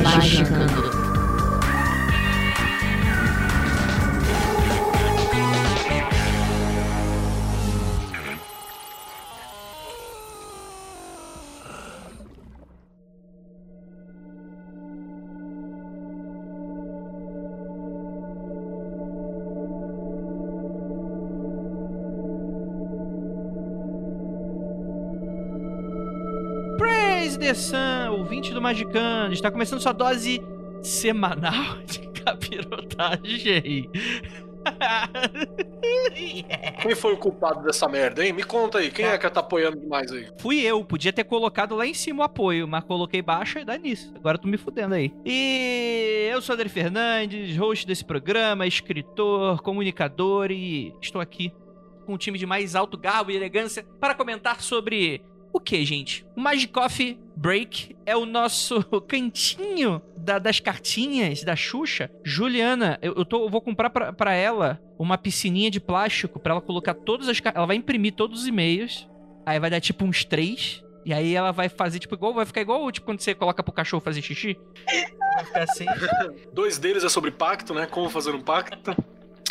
Magicando. Praise the Sun, ouvinte do Magicando, está começando sua dose semanal de capirotagem. Quem foi o culpado dessa merda, hein? Me conta aí, quem é que tá apoiando demais aí? Fui eu, podia ter colocado lá em cima o apoio, mas coloquei baixo e dá nisso. Agora tu me fudendo aí. E eu sou Adri Fernandes, host desse programa, escritor, comunicador e estou aqui com um time de mais alto garbo e elegância para comentar sobre o que, gente? O Magicoff Break é o nosso cantinho da- das cartinhas da Xuxa. Juliana, eu, eu tô- eu vou comprar pra, pra ela uma piscininha de plástico pra ela colocar todas as. Ela vai imprimir todos os e-mails. Aí vai dar tipo uns três. E aí ela vai fazer, tipo, igual. Vai ficar igual tipo quando você coloca pro cachorro fazer xixi. Vai ficar assim. Dois deles é sobre pacto, né? Como fazer um pacto.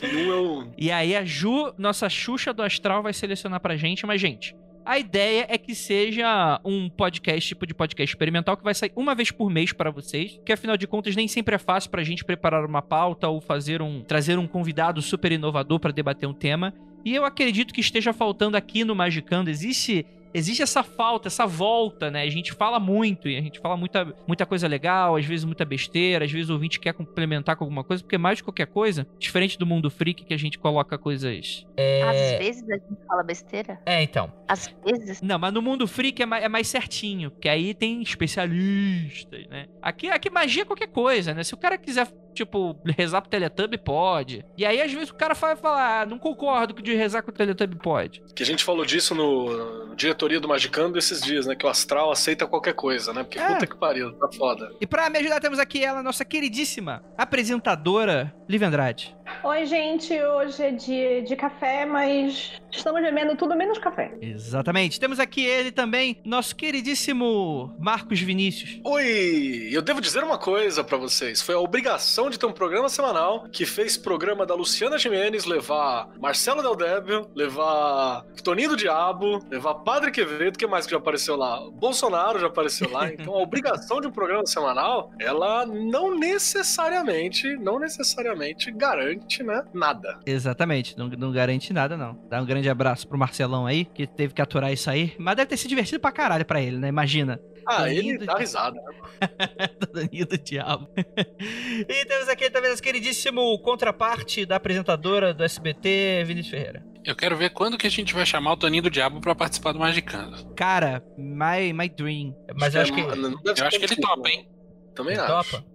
E um é o. E aí a Ju, nossa Xuxa do Astral, vai selecionar pra gente. Mas, gente, a ideia é que seja um podcast, tipo de podcast experimental, que vai sair uma vez por mês pra vocês. Que afinal de contas, nem sempre é fácil pra gente preparar uma pauta ou fazer um. trazer um convidado super inovador pra debater um tema. E eu acredito que esteja faltando aqui no Magicando. Existe. Existe essa falta, essa volta, né? A gente fala muito e a gente fala muita, muita coisa legal, às vezes muita besteira, às vezes o ouvinte quer complementar com alguma coisa, porque mais de qualquer coisa, diferente do mundo freak que a gente coloca coisas. Às vezes a gente fala besteira. É, então. Às vezes. Não, mas no mundo freak é mais, é mais certinho, porque aí tem especialistas, né? Aqui, aqui magia é qualquer coisa, né? Se o cara quiser, tipo, rezar pro Teletubb, pode. E aí, às vezes, o cara vai falar, ah, não concordo que de rezar com o Teletubb pode. Que a gente falou disso no, no diretoria do Magicando esses dias, né? Que o astral aceita qualquer coisa, né? Porque É. puta que pariu, tá foda. E pra me ajudar, temos aqui ela, nossa queridíssima apresentadora, Liv Andrade. Oi, gente. Hoje é dia de café, mas estamos bebendo tudo menos café. Exatamente. Temos aqui ele também, nosso queridíssimo Marcos Vinícius. Oi! Eu devo dizer uma coisa pra vocês. Foi a obrigação de ter um programa semanal que fez programa da Luciana Jimenez levar Marcelo Del Débio, levar Toninho do Diabo, levar Padre Quevedo, que mais que já apareceu lá? Bolsonaro já apareceu lá. Então a obrigação de um programa semanal, ela não necessariamente, não necessariamente garante, né, nada. Exatamente, não, não garante nada, não. Dá um grande abraço pro Marcelão aí, que teve que aturar isso aí. Mas deve ter sido divertido pra caralho pra ele, né? Imagina. Ah, ele do dá risada. né? Toninho do diabo. e temos aqui também nosso queridíssimo contraparte da apresentadora do SBT, Vinícius Ferreira. Eu quero ver quando que a gente vai chamar o Toninho do Diabo pra participar do Magicando. Cara, my, my dream. Mas eu acho que. Eu acho que ele topa, hein? Também Ele acho. topa?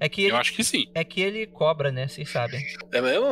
É que ele, Eu acho que sim. é que ele cobra, né? Vocês sabem. É mesmo?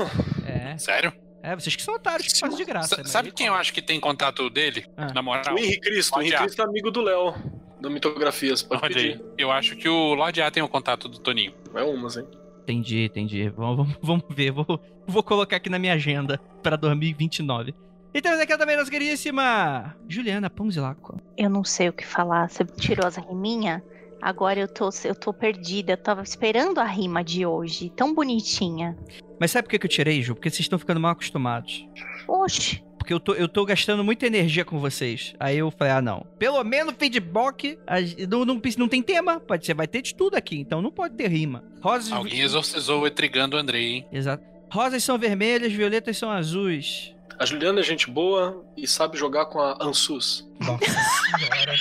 É. Sério? É, vocês que são otários que fazem de graça. Sa- mas sabe quem eu acho que tem contato dele? Ah. Na moral? O Henrique Cristo. O Henrique. Cristo é amigo do Léo, do Mitografias. Pode Olha pedir. aí. Eu acho que o Lorde A tem o contato do Toninho. É umas, hein? Entendi, entendi. Vamos, vamos, vamos ver. Vou, vou colocar aqui na minha agenda pra 2029. E temos aqui também nossa queridíssima Juliana Ponzilaco. Eu não sei o que falar. Você tirou as riminhas? Agora eu tô, eu tô perdida. Eu tava esperando a rima de hoje. Tão bonitinha. Mas sabe por que eu tirei, Ju? Porque vocês estão ficando mal acostumados. Oxe. Porque eu tô, eu tô gastando muita energia com vocês. Aí eu falei, ah, não. Pelo menos feedback não, não, não tem tema. Pode ser, vai ter de tudo aqui. Então não pode ter rima. Rosas. Alguém exorcizou o Etrigando Andrei, hein? Exato. Rosas são vermelhas, violetas são azuis. A Juliana é gente boa e sabe jogar com a Ansus. Nossa senhora.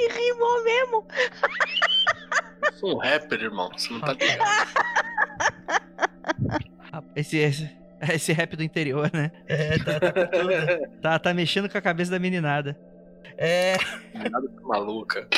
E rimou mesmo. Eu sou um rapper, irmão. Você não tá ligado. Esse, esse, esse rap do interior, né? É, tá, tá, tá, tá mexendo com a cabeça da meninada. É. Nada de maluca.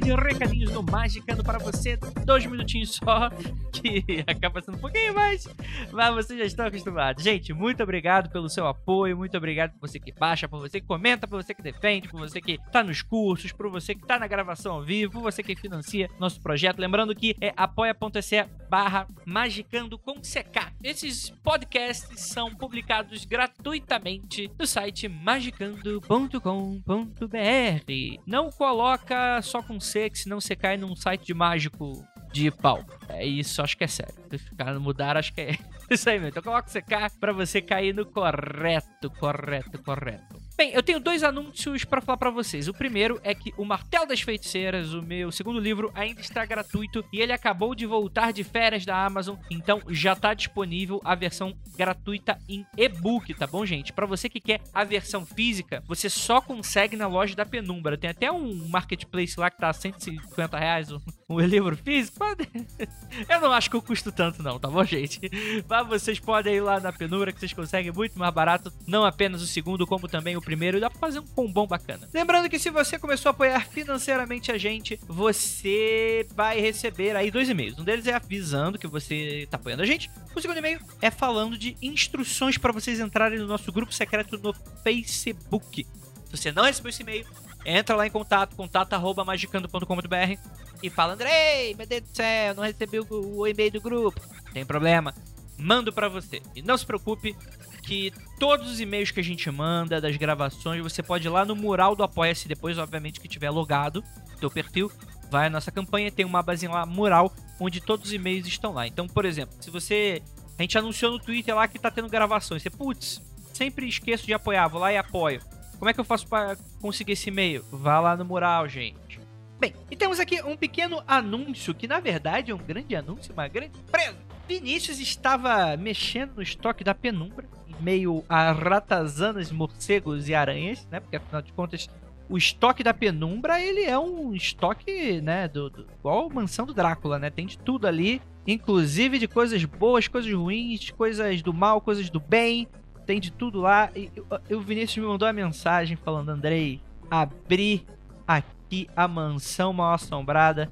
De recadinhos do Magicando para você. Dois minutinhos só, que acaba sendo um pouquinho mais, mas vocês já estão acostumados. Gente, muito obrigado pelo seu apoio, muito obrigado por você que baixa, por você que comenta, por você que defende, por você que tá nos cursos, por você que tá na gravação ao vivo, por você que financia nosso projeto. Lembrando que é apoia.se barra magicando com CK. Esses podcasts são publicados gratuitamente no site magicando.com.br. Não coloca só com C, que senão você cai num site de mágico de pau. É isso, acho que é sério. Se ficar mudar, acho que é isso aí mesmo. Então coloca o CK pra você cair no correto, correto, correto. Bem, eu tenho dois anúncios para falar para vocês. O primeiro é que o Martelo das Feiticeiras, o meu segundo livro, ainda está gratuito e ele acabou de voltar de férias da Amazon, então já está disponível a versão gratuita em e-book, tá bom, gente? Para você que quer a versão física, você só consegue na loja da Penumbra. Tem até um marketplace lá que tá 150 reais o, livro físico. Eu não acho que eu custo tanto, não, tá bom, gente? Mas vocês podem ir lá na Penumbra que vocês conseguem muito mais barato, não apenas o segundo, como também o primeiro, dá pra fazer um combão bacana. Lembrando que se você começou a apoiar financeiramente a gente, você vai receber aí dois e-mails. Um deles é avisando que você tá apoiando a gente. O segundo e-mail é falando de instruções para vocês entrarem no nosso grupo secreto no Facebook. Se você não recebeu esse e-mail, entra lá em contato, contato@magicando.com.br e fala: "Andrei, meu Deus do céu, não recebi o, o e-mail do grupo". Tem problema. Mando para você. E não se preocupe, que todos os e-mails que a gente manda, das gravações, você pode ir lá no mural do Apoia-se, depois, obviamente, que tiver logado teu perfil, vai à nossa campanha, tem uma abazinha lá, mural, onde todos os e-mails estão lá. Então, por exemplo, se você. A gente anunciou no Twitter lá que tá tendo gravações. Você, putz, sempre esqueço de apoiar, vou lá e apoio. Como é que eu faço para conseguir esse e-mail? Vá lá no mural, gente. Bem, e temos aqui um pequeno anúncio, que na verdade é um grande anúncio, uma grande empresa. Vinícius estava mexendo no estoque da penumbra meio a ratazanas, morcegos e aranhas, né? Porque afinal de contas, o estoque da penumbra, ele é um estoque, né, do, do igual a mansão do Drácula, né? Tem de tudo ali, inclusive de coisas boas, coisas ruins, coisas do mal, coisas do bem, tem de tudo lá. E o Vinícius me mandou uma mensagem falando: "Andrei, abri aqui a mansão mal assombrada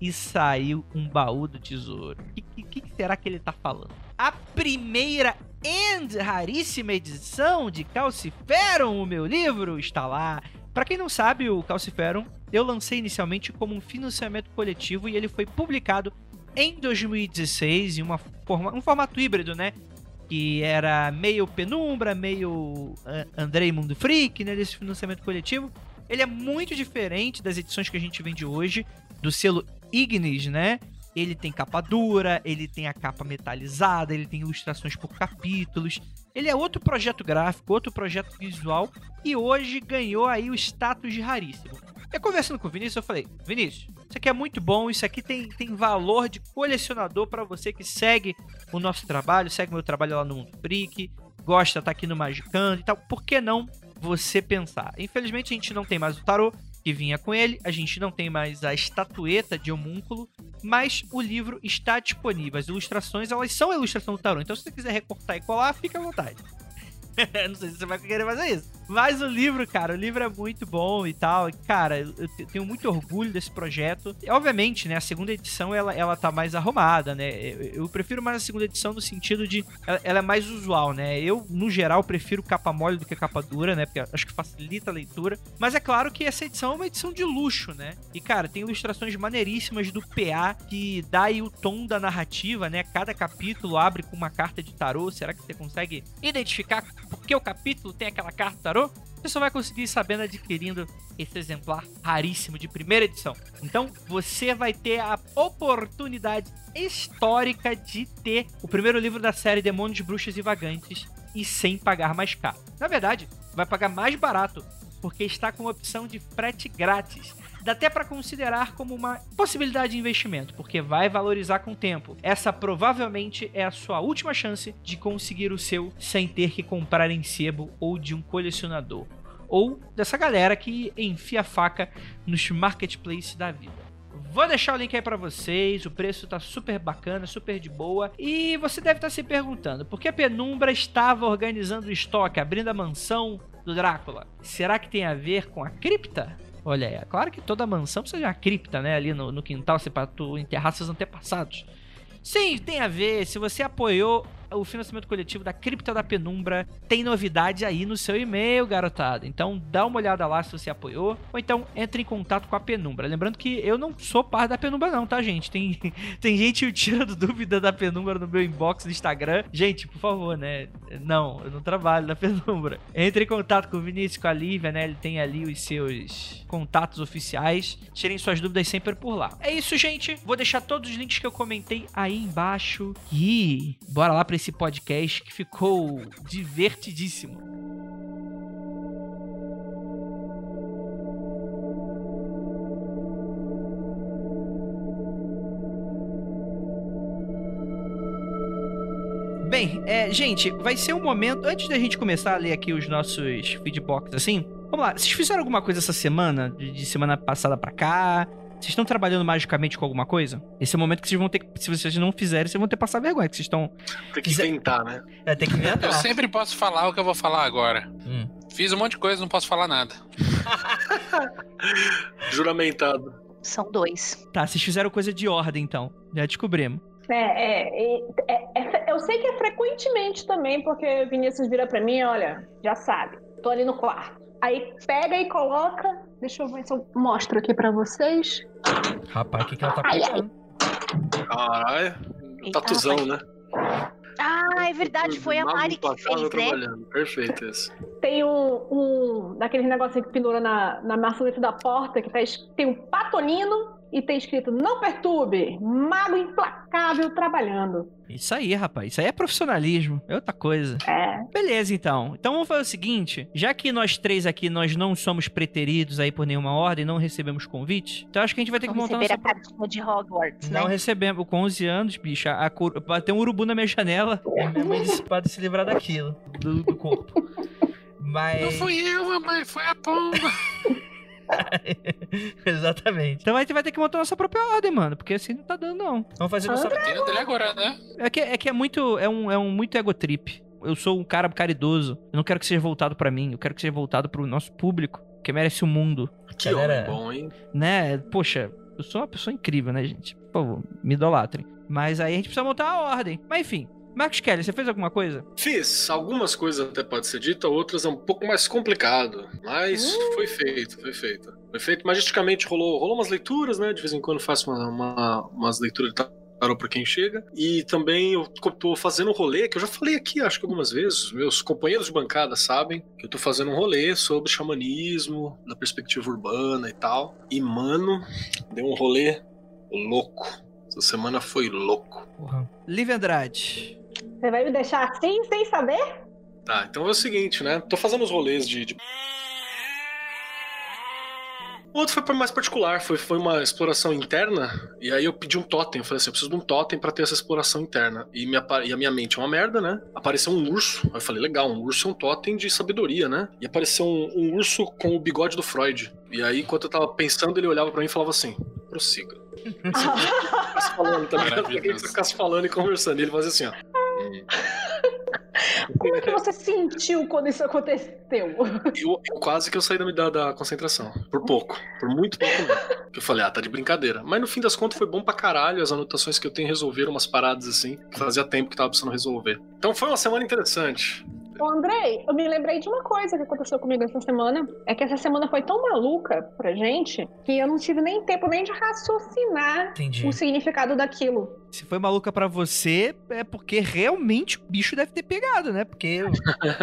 e saiu um baú do tesouro. O que, que, que será que ele tá falando? A primeira and raríssima edição de Calciferum, o meu livro, está lá. Para quem não sabe, o Calciferum eu lancei inicialmente como um financiamento coletivo e ele foi publicado em 2016 em uma forma, um formato híbrido, né? Que era meio penumbra, meio Andrei Mundo Freak, né? Desse financiamento coletivo. Ele é muito diferente das edições que a gente vende hoje, do selo Ignis, né? Ele tem capa dura, ele tem a capa metalizada, ele tem ilustrações por capítulos. Ele é outro projeto gráfico, outro projeto visual e hoje ganhou aí o status de raríssimo. Eu conversando com o Vinícius, eu falei: Vinícius, isso aqui é muito bom, isso aqui tem, tem valor de colecionador para você que segue o nosso trabalho, segue meu trabalho lá no Mundo Freak, gosta, tá aqui no Magicando e tal. Por que não você pensar? Infelizmente a gente não tem mais o tarô, que vinha com ele. A gente não tem mais a estatueta de homúnculo, mas o livro está disponível. As ilustrações, elas são a ilustração do tarô. Então, se você quiser recortar e colar, fica à vontade. não sei se você vai querer fazer isso. Mas o livro, cara, o livro é muito bom e tal. Cara, eu tenho muito orgulho desse projeto. E, obviamente, né, a segunda edição ela, ela tá mais arrumada, né? Eu, eu prefiro mais a segunda edição no sentido de ela, ela, é mais usual, né? Eu, no geral, prefiro capa mole do que capa dura, né? Porque acho que facilita a leitura. Mas é claro que essa edição é uma edição de luxo, né? E, cara, tem ilustrações maneiríssimas do PA que dá aí o tom da narrativa, né? Cada capítulo abre com uma carta de tarô. Será que você consegue identificar por que o capítulo tem aquela carta tarô? você só vai conseguir sabendo adquirindo esse exemplar raríssimo de primeira edição. Então, você vai ter a oportunidade histórica de ter o primeiro livro da série Demônios, Bruxas e Vagantes e sem pagar mais caro. Na verdade, vai pagar mais barato, porque está com a opção de frete grátis. Dá até para considerar como uma possibilidade de investimento, porque vai valorizar com o tempo. Essa provavelmente é a sua última chance de conseguir o seu sem ter que comprar em sebo ou de um colecionador. Ou dessa galera que enfia a faca nos marketplaces da vida. Vou deixar o link aí para vocês. O preço tá super bacana, super de boa. E você deve estar tá se perguntando por que a Penumbra estava organizando o estoque, abrindo a mansão do Drácula. Será que tem a ver com a cripta? Olha aí, é claro que toda mansão precisa de uma cripta, né? Ali no, no quintal, assim, pra tu enterrar seus antepassados. Sim, tem a ver. Se você apoiou o financiamento coletivo da Cripta da Penumbra, tem novidade aí no seu e-mail, garotada. Então dá uma olhada lá se você apoiou, ou então entre em contato com a Penumbra. Lembrando que eu não sou parte da Penumbra não, tá, gente? Tem, tem gente tirando dúvida da Penumbra no meu inbox do Instagram. Gente, por favor, né? Não, eu não trabalho na Penumbra. Entre em contato com o Vinícius, com a Lívia, né? Ele tem ali os seus contatos oficiais. Tirem suas dúvidas sempre por lá. É isso, gente. Vou deixar todos os links que eu comentei aí embaixo. E bora lá pra esse podcast que ficou divertidíssimo. Bem, é, gente, vai ser um momento. Antes da gente começar a ler aqui os nossos feedbacks, assim, vamos lá. Vocês fizeram alguma coisa essa semana? De, de semana passada pra cá? Vocês estão trabalhando magicamente com alguma coisa? Esse é o momento que vocês vão ter que. Se vocês não fizerem, vocês vão ter que passar vergonha, que vocês estão. Tem que Quiser- tentar, né? É, tem que Eu inventar. sempre posso falar o que eu vou falar agora. Hum. Fiz um monte de coisa, não posso falar nada. Juramentado. São dois. Tá, vocês fizeram coisa de ordem, então. Já descobrimos. É, é, é, é- eu sei que é frequentemente também, porque Vinícius vira pra mim, olha, já sabe, tô ali no quarto. Aí pega e coloca. Deixa eu ver se eu mostro aqui pra vocês. Rapaz, o que, que ela tá pegando? Caralho. Tatuzão, né? Ah, é verdade, foi a Mari que tá fez, né? trabalhando. Perfeito esse. Tem um, um daqueles negocinhos que pendura na, na maçaneta da porta, que tá, es- tem um patonino e tem escrito Não perturbe, mago implacável trabalhando. Isso aí, rapaz. Isso aí é profissionalismo. É outra coisa. É. Beleza, então. Então vamos fazer o seguinte: já que nós três aqui nós não somos preteridos aí por nenhuma ordem, não recebemos convite, então acho que a gente vai ter que montar receber nossa a cartinha de Hogwarts, Não né? recebemos. Com 11 anos, bicho, a, a, cor- bateu um urubu na minha janela. E minha mãe disse para se livrar daquilo, do, do corpo. Mas. Não fui eu, mamãe, foi a pomba. Exatamente. Então a gente vai ter que montar nossa própria ordem, mano. Porque assim não tá dando, não. Vamos fazer nossa. Tendo ele agora, né? É que, é que é muito. É um, é um muito ego trip. Eu sou um cara caridoso. Eu não quero que seja voltado pra mim. Eu quero que seja voltado pro nosso público. Que merece o mundo. Que Galera- homem bom, hein? Né? Poxa, eu sou uma pessoa incrível, né, gente? Por favor, me idolatrem. Mas aí a gente precisa montar a ordem. Mas enfim. Marcos Kelly, você fez alguma coisa? Fiz. Algumas coisas até pode ser dita, outras é um pouco mais complicado. Mas foi feito, foi feito. Foi feito. Magisticamente rolou, rolou umas leituras, né? De vez em quando faço uma, uma- umas leituras de tarô pra quem chega. E também eu tô fazendo um rolê, que eu já falei aqui, acho que algumas vezes, meus companheiros de bancada sabem que eu tô fazendo um rolê sobre xamanismo, da perspectiva urbana e tal. E, mano, deu um rolê louco. Essa semana foi louco. Porra. Lívia Andrade. Você vai me deixar assim, sem saber? Tá, então é o seguinte, né? Tô fazendo os rolês de. de... O outro foi mais particular, foi, foi uma exploração interna, e aí eu pedi um totem. Eu falei assim: eu preciso de um totem pra ter essa exploração interna. E, apa- e a minha mente é uma merda, né? Apareceu um urso. Aí eu falei: legal, um urso é um totem de sabedoria, né? E apareceu um, um urso com o bigode do Freud. E aí, enquanto eu tava pensando, ele olhava pra mim e falava assim: prossiga. Falando, tá ligado? Ficasse falando e conversando. E ele fazia assim: ó. "Hum." Como é que você sentiu quando isso aconteceu? Eu, eu quase que eu saí da, da, da concentração. Por pouco. Por muito pouco mesmo. Que eu falei, ah, tá de brincadeira. Mas no fim das contas foi bom pra caralho. As anotações que eu tenho resolveram umas paradas assim. Que fazia tempo que tava precisando resolver. Então foi uma semana interessante. Ô, Andrei, eu me lembrei de uma coisa que aconteceu comigo essa semana. É que essa semana foi tão maluca pra gente que eu não tive nem tempo nem de raciocinar Entendi. o significado daquilo. Se foi maluca pra você, é porque realmente o bicho deve ter pegado, né? Porque eu-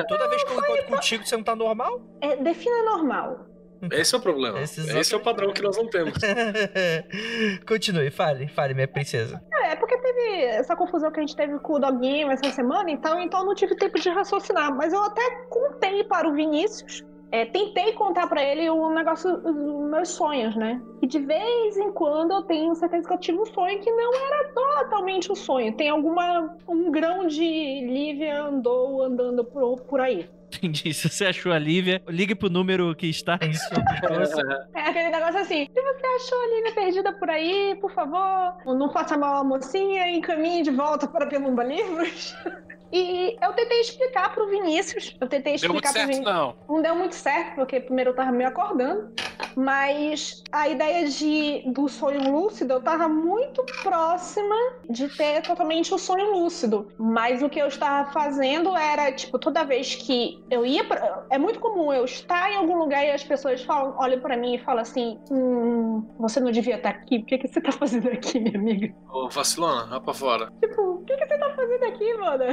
toda vez que eu encontro contigo, você não tá normal. É, defina normal. Esse é o problema. Esse Esse, exatamente. é o padrão que nós não temos. Continue, fale, fale, minha princesa. É, é porque teve essa confusão que a gente teve com o Doguinho essa semana, então, então eu não tive tempo de raciocinar. Mas eu até contei para o Vinícius. É, tentei contar pra ele o negócio dos meus sonhos, né? E de vez em quando eu tenho certeza que eu tive um sonho que não era totalmente um sonho. Tem alguma. um grão de Lívia andou andando por, por aí. Entendi. Se você achou a Lívia, ligue pro número que está em sua. É aquele negócio assim, se você achou a Lívia perdida por aí, por favor, não faça mal à mocinha e encaminhe de volta para Pelumba Livros. E eu tentei explicar pro Vinícius, eu tentei Deu muito explicar pro certo, Vinícius. não. Não deu muito certo, porque primeiro eu tava me acordando. Mas a ideia de, do sonho lúcido, eu tava muito próxima de ter totalmente o sonho lúcido. Mas o que eu estava fazendo era, tipo, toda vez que eu ia pra... É muito comum eu estar em algum lugar e as pessoas falam, olham pra mim e falam assim: Hum, você não devia estar aqui, o que, que você tá fazendo aqui, minha amiga? Ô, vacilona, vai pra fora. Tipo, o que, que você tá fazendo aqui, mano?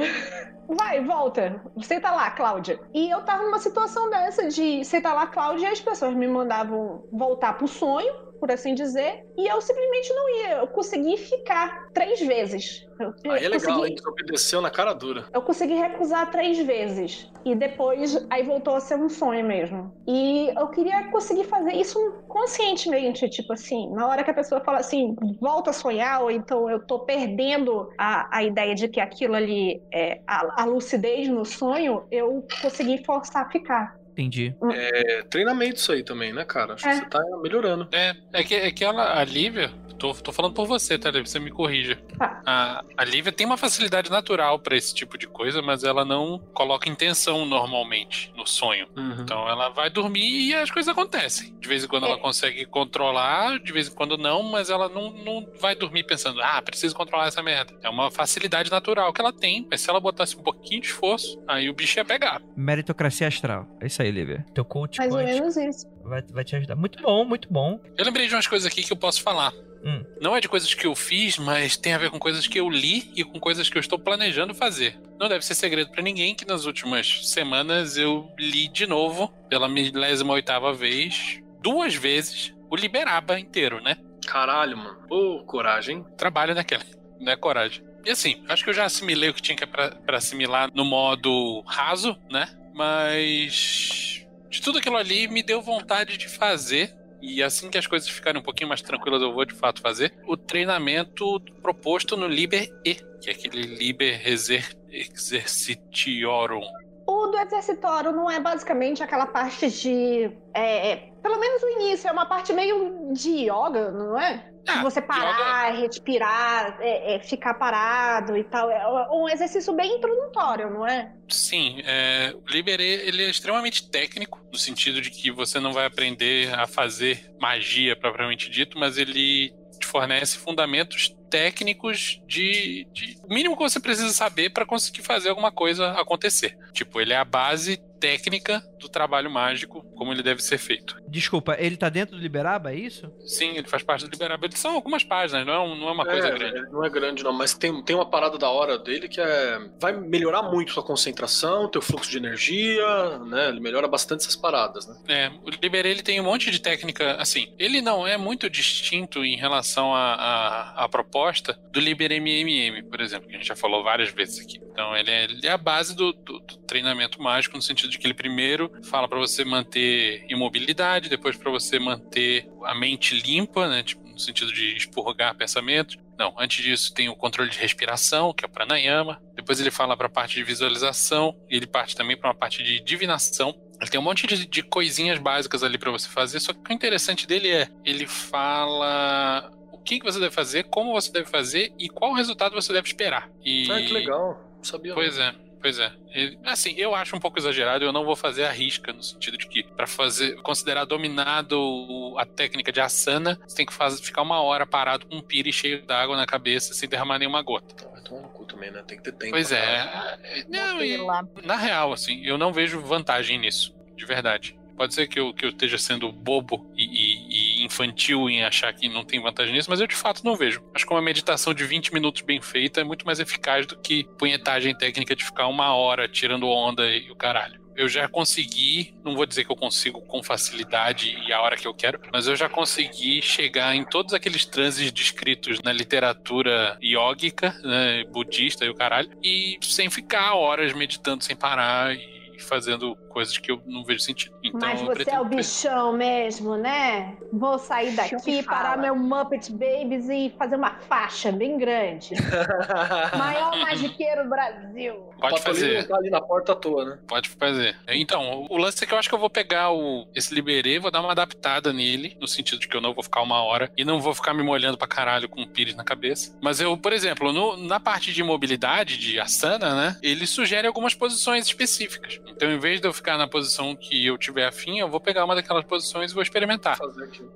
Vai, volta. Você tá lá, Cláudia. E eu tava numa situação dessa de você tá lá, Cláudia, e as pessoas me mandavam voltar pro sonho, por assim dizer, e eu simplesmente não ia. Eu consegui ficar três vezes. Eu, Aí é legal, consegui- hein? Você obedeceu na cara dura. eu consegui recusar três vezes. E depois, aí voltou a ser um sonho mesmo. E eu queria conseguir fazer isso conscientemente. Tipo assim, na hora que a pessoa fala assim, volta a sonhar, ou então eu tô perdendo a, a ideia de que aquilo ali é a, a lucidez no sonho, eu consegui forçar a ficar. Entendi. É treinamento isso aí também, né, cara? Acho É. que você tá melhorando. É, é que, é que ela, a Lívia, tô, tô falando por você, tá, Lívia? Você me corrija. Tá. A, a Lívia tem uma facilidade natural pra esse tipo de coisa, mas ela não coloca intenção normalmente no sonho. Uhum. Então ela vai dormir e as coisas acontecem. De vez em quando É. ela consegue controlar, de vez em quando não, mas ela não, não vai dormir pensando, ah, preciso controlar essa merda. É uma facilidade natural que ela tem, mas se ela botasse um pouquinho de esforço, aí o bicho ia pegar. Meritocracia astral. É isso aí, Lívia. Teu coach Mais ou quântico menos isso. vai, vai te ajudar. Muito bom, muito bom. Eu lembrei de umas coisas aqui que eu posso falar. Hum. Não é de coisas que eu fiz, mas tem a ver com coisas que eu li e com coisas que eu estou planejando fazer. Não deve ser segredo pra ninguém que nas últimas semanas eu li de novo, pela milésima oitava vez, duas vezes, o Liberaba inteiro, né? Caralho, mano. Ô, coragem. hein? Trabalho naquela, né? Coragem. E assim, acho que eu já assimilei o que tinha que pra, pra assimilar no modo raso, né? Mas de tudo aquilo ali me deu vontade de fazer. E assim que as coisas ficarem um pouquinho mais tranquilas, eu vou de fato fazer o treinamento proposto no Liber E, que é aquele Liber Exer Exercitiorum. O do exercitório não é basicamente aquela parte de. é, é, pelo menos o início, é uma parte meio de yoga, não é? Ah, você parar, respirar, é, é, ficar parado e tal. É um exercício bem introdutório, não é? Sim, é, o Liber ele é extremamente técnico, no sentido de que você não vai aprender a fazer magia propriamente dito, mas ele te fornece fundamentos técnicos de, de o mínimo que você precisa saber para conseguir fazer alguma coisa acontecer. Tipo, ele é a base técnica do trabalho mágico, como ele deve ser feito. Desculpa, ele tá dentro do Liberaba, é isso? Sim, ele faz parte do Liberável. São algumas páginas, não é, um- não é uma coisa É, grande. ele Não é grande, não, mas tem, tem uma parada da hora dele que é. Vai melhorar muito sua concentração, teu fluxo de energia, né? Ele melhora bastante essas paradas, né? É, o Liberé ele tem um monte de técnica, assim, ele não é muito distinto em relação à, proposta do Liber MMM, por exemplo, que a gente já falou várias vezes aqui. Então ele é, ele é a base do, do- do treinamento mágico, no sentido de que ele primeiro fala pra você manter imobilidade, depois pra você manter a mente limpa, né, tipo, no sentido de expurgar pensamentos. Não, antes disso tem o controle de respiração, que é o pranayama. Depois ele fala para a parte de visualização, e ele parte também para uma parte de divinação. Ele tem um monte de, de coisinhas básicas ali para você fazer, só que o interessante dele é, ele fala o que, que você deve fazer, como você deve fazer e qual resultado você deve esperar. E... Ah, que legal. Não sabia. Pois é, pois é. Ele- assim, eu acho um pouco exagerado, eu não vou fazer a risca, no sentido de que, pra fazer, considerar dominado a técnica de asana, você tem que faz- ficar uma hora parado com um pire cheio d'água na cabeça sem derramar nenhuma gota. não. Vai tomar no cu também, né? Tem que ter tempo. Pois é. caralho. é, Não, e, na real, assim, eu não vejo vantagem nisso, de verdade. Pode ser que eu, que eu esteja sendo bobo e- e infantil em achar que não tem vantagem nisso, mas eu de fato não vejo. Acho que uma meditação de 20 minutos bem feita é muito mais eficaz do que punhetagem técnica de ficar uma hora tirando onda e o caralho. Eu já consegui, não vou dizer que eu consigo com facilidade e a hora que eu quero, mas eu já consegui chegar em todos aqueles transes descritos na literatura yógica, né, budista e o caralho, e sem ficar horas meditando sem parar e fazendo coisas que eu não vejo sentido. Então, Mas você pretendo é o bichão mesmo, né? Vou sair daqui, parar fala. meu Muppet Babies e fazer uma faixa bem grande. Maior magiqueiro do Brasil. O Pode fazer. não tá ali na porta à toa, né? Pode fazer. Então, o lance é que eu acho que eu vou pegar o, esse Liberê, vou dar uma adaptada nele, no sentido de que eu não vou ficar uma hora e não vou ficar me molhando pra caralho com um pires na cabeça. Mas eu, por exemplo, no- na parte de mobilidade, de asana, né, ele sugere algumas posições específicas. Então, em vez de eu ficar na posição que eu tiver afim, eu vou pegar uma daquelas posições e vou experimentar.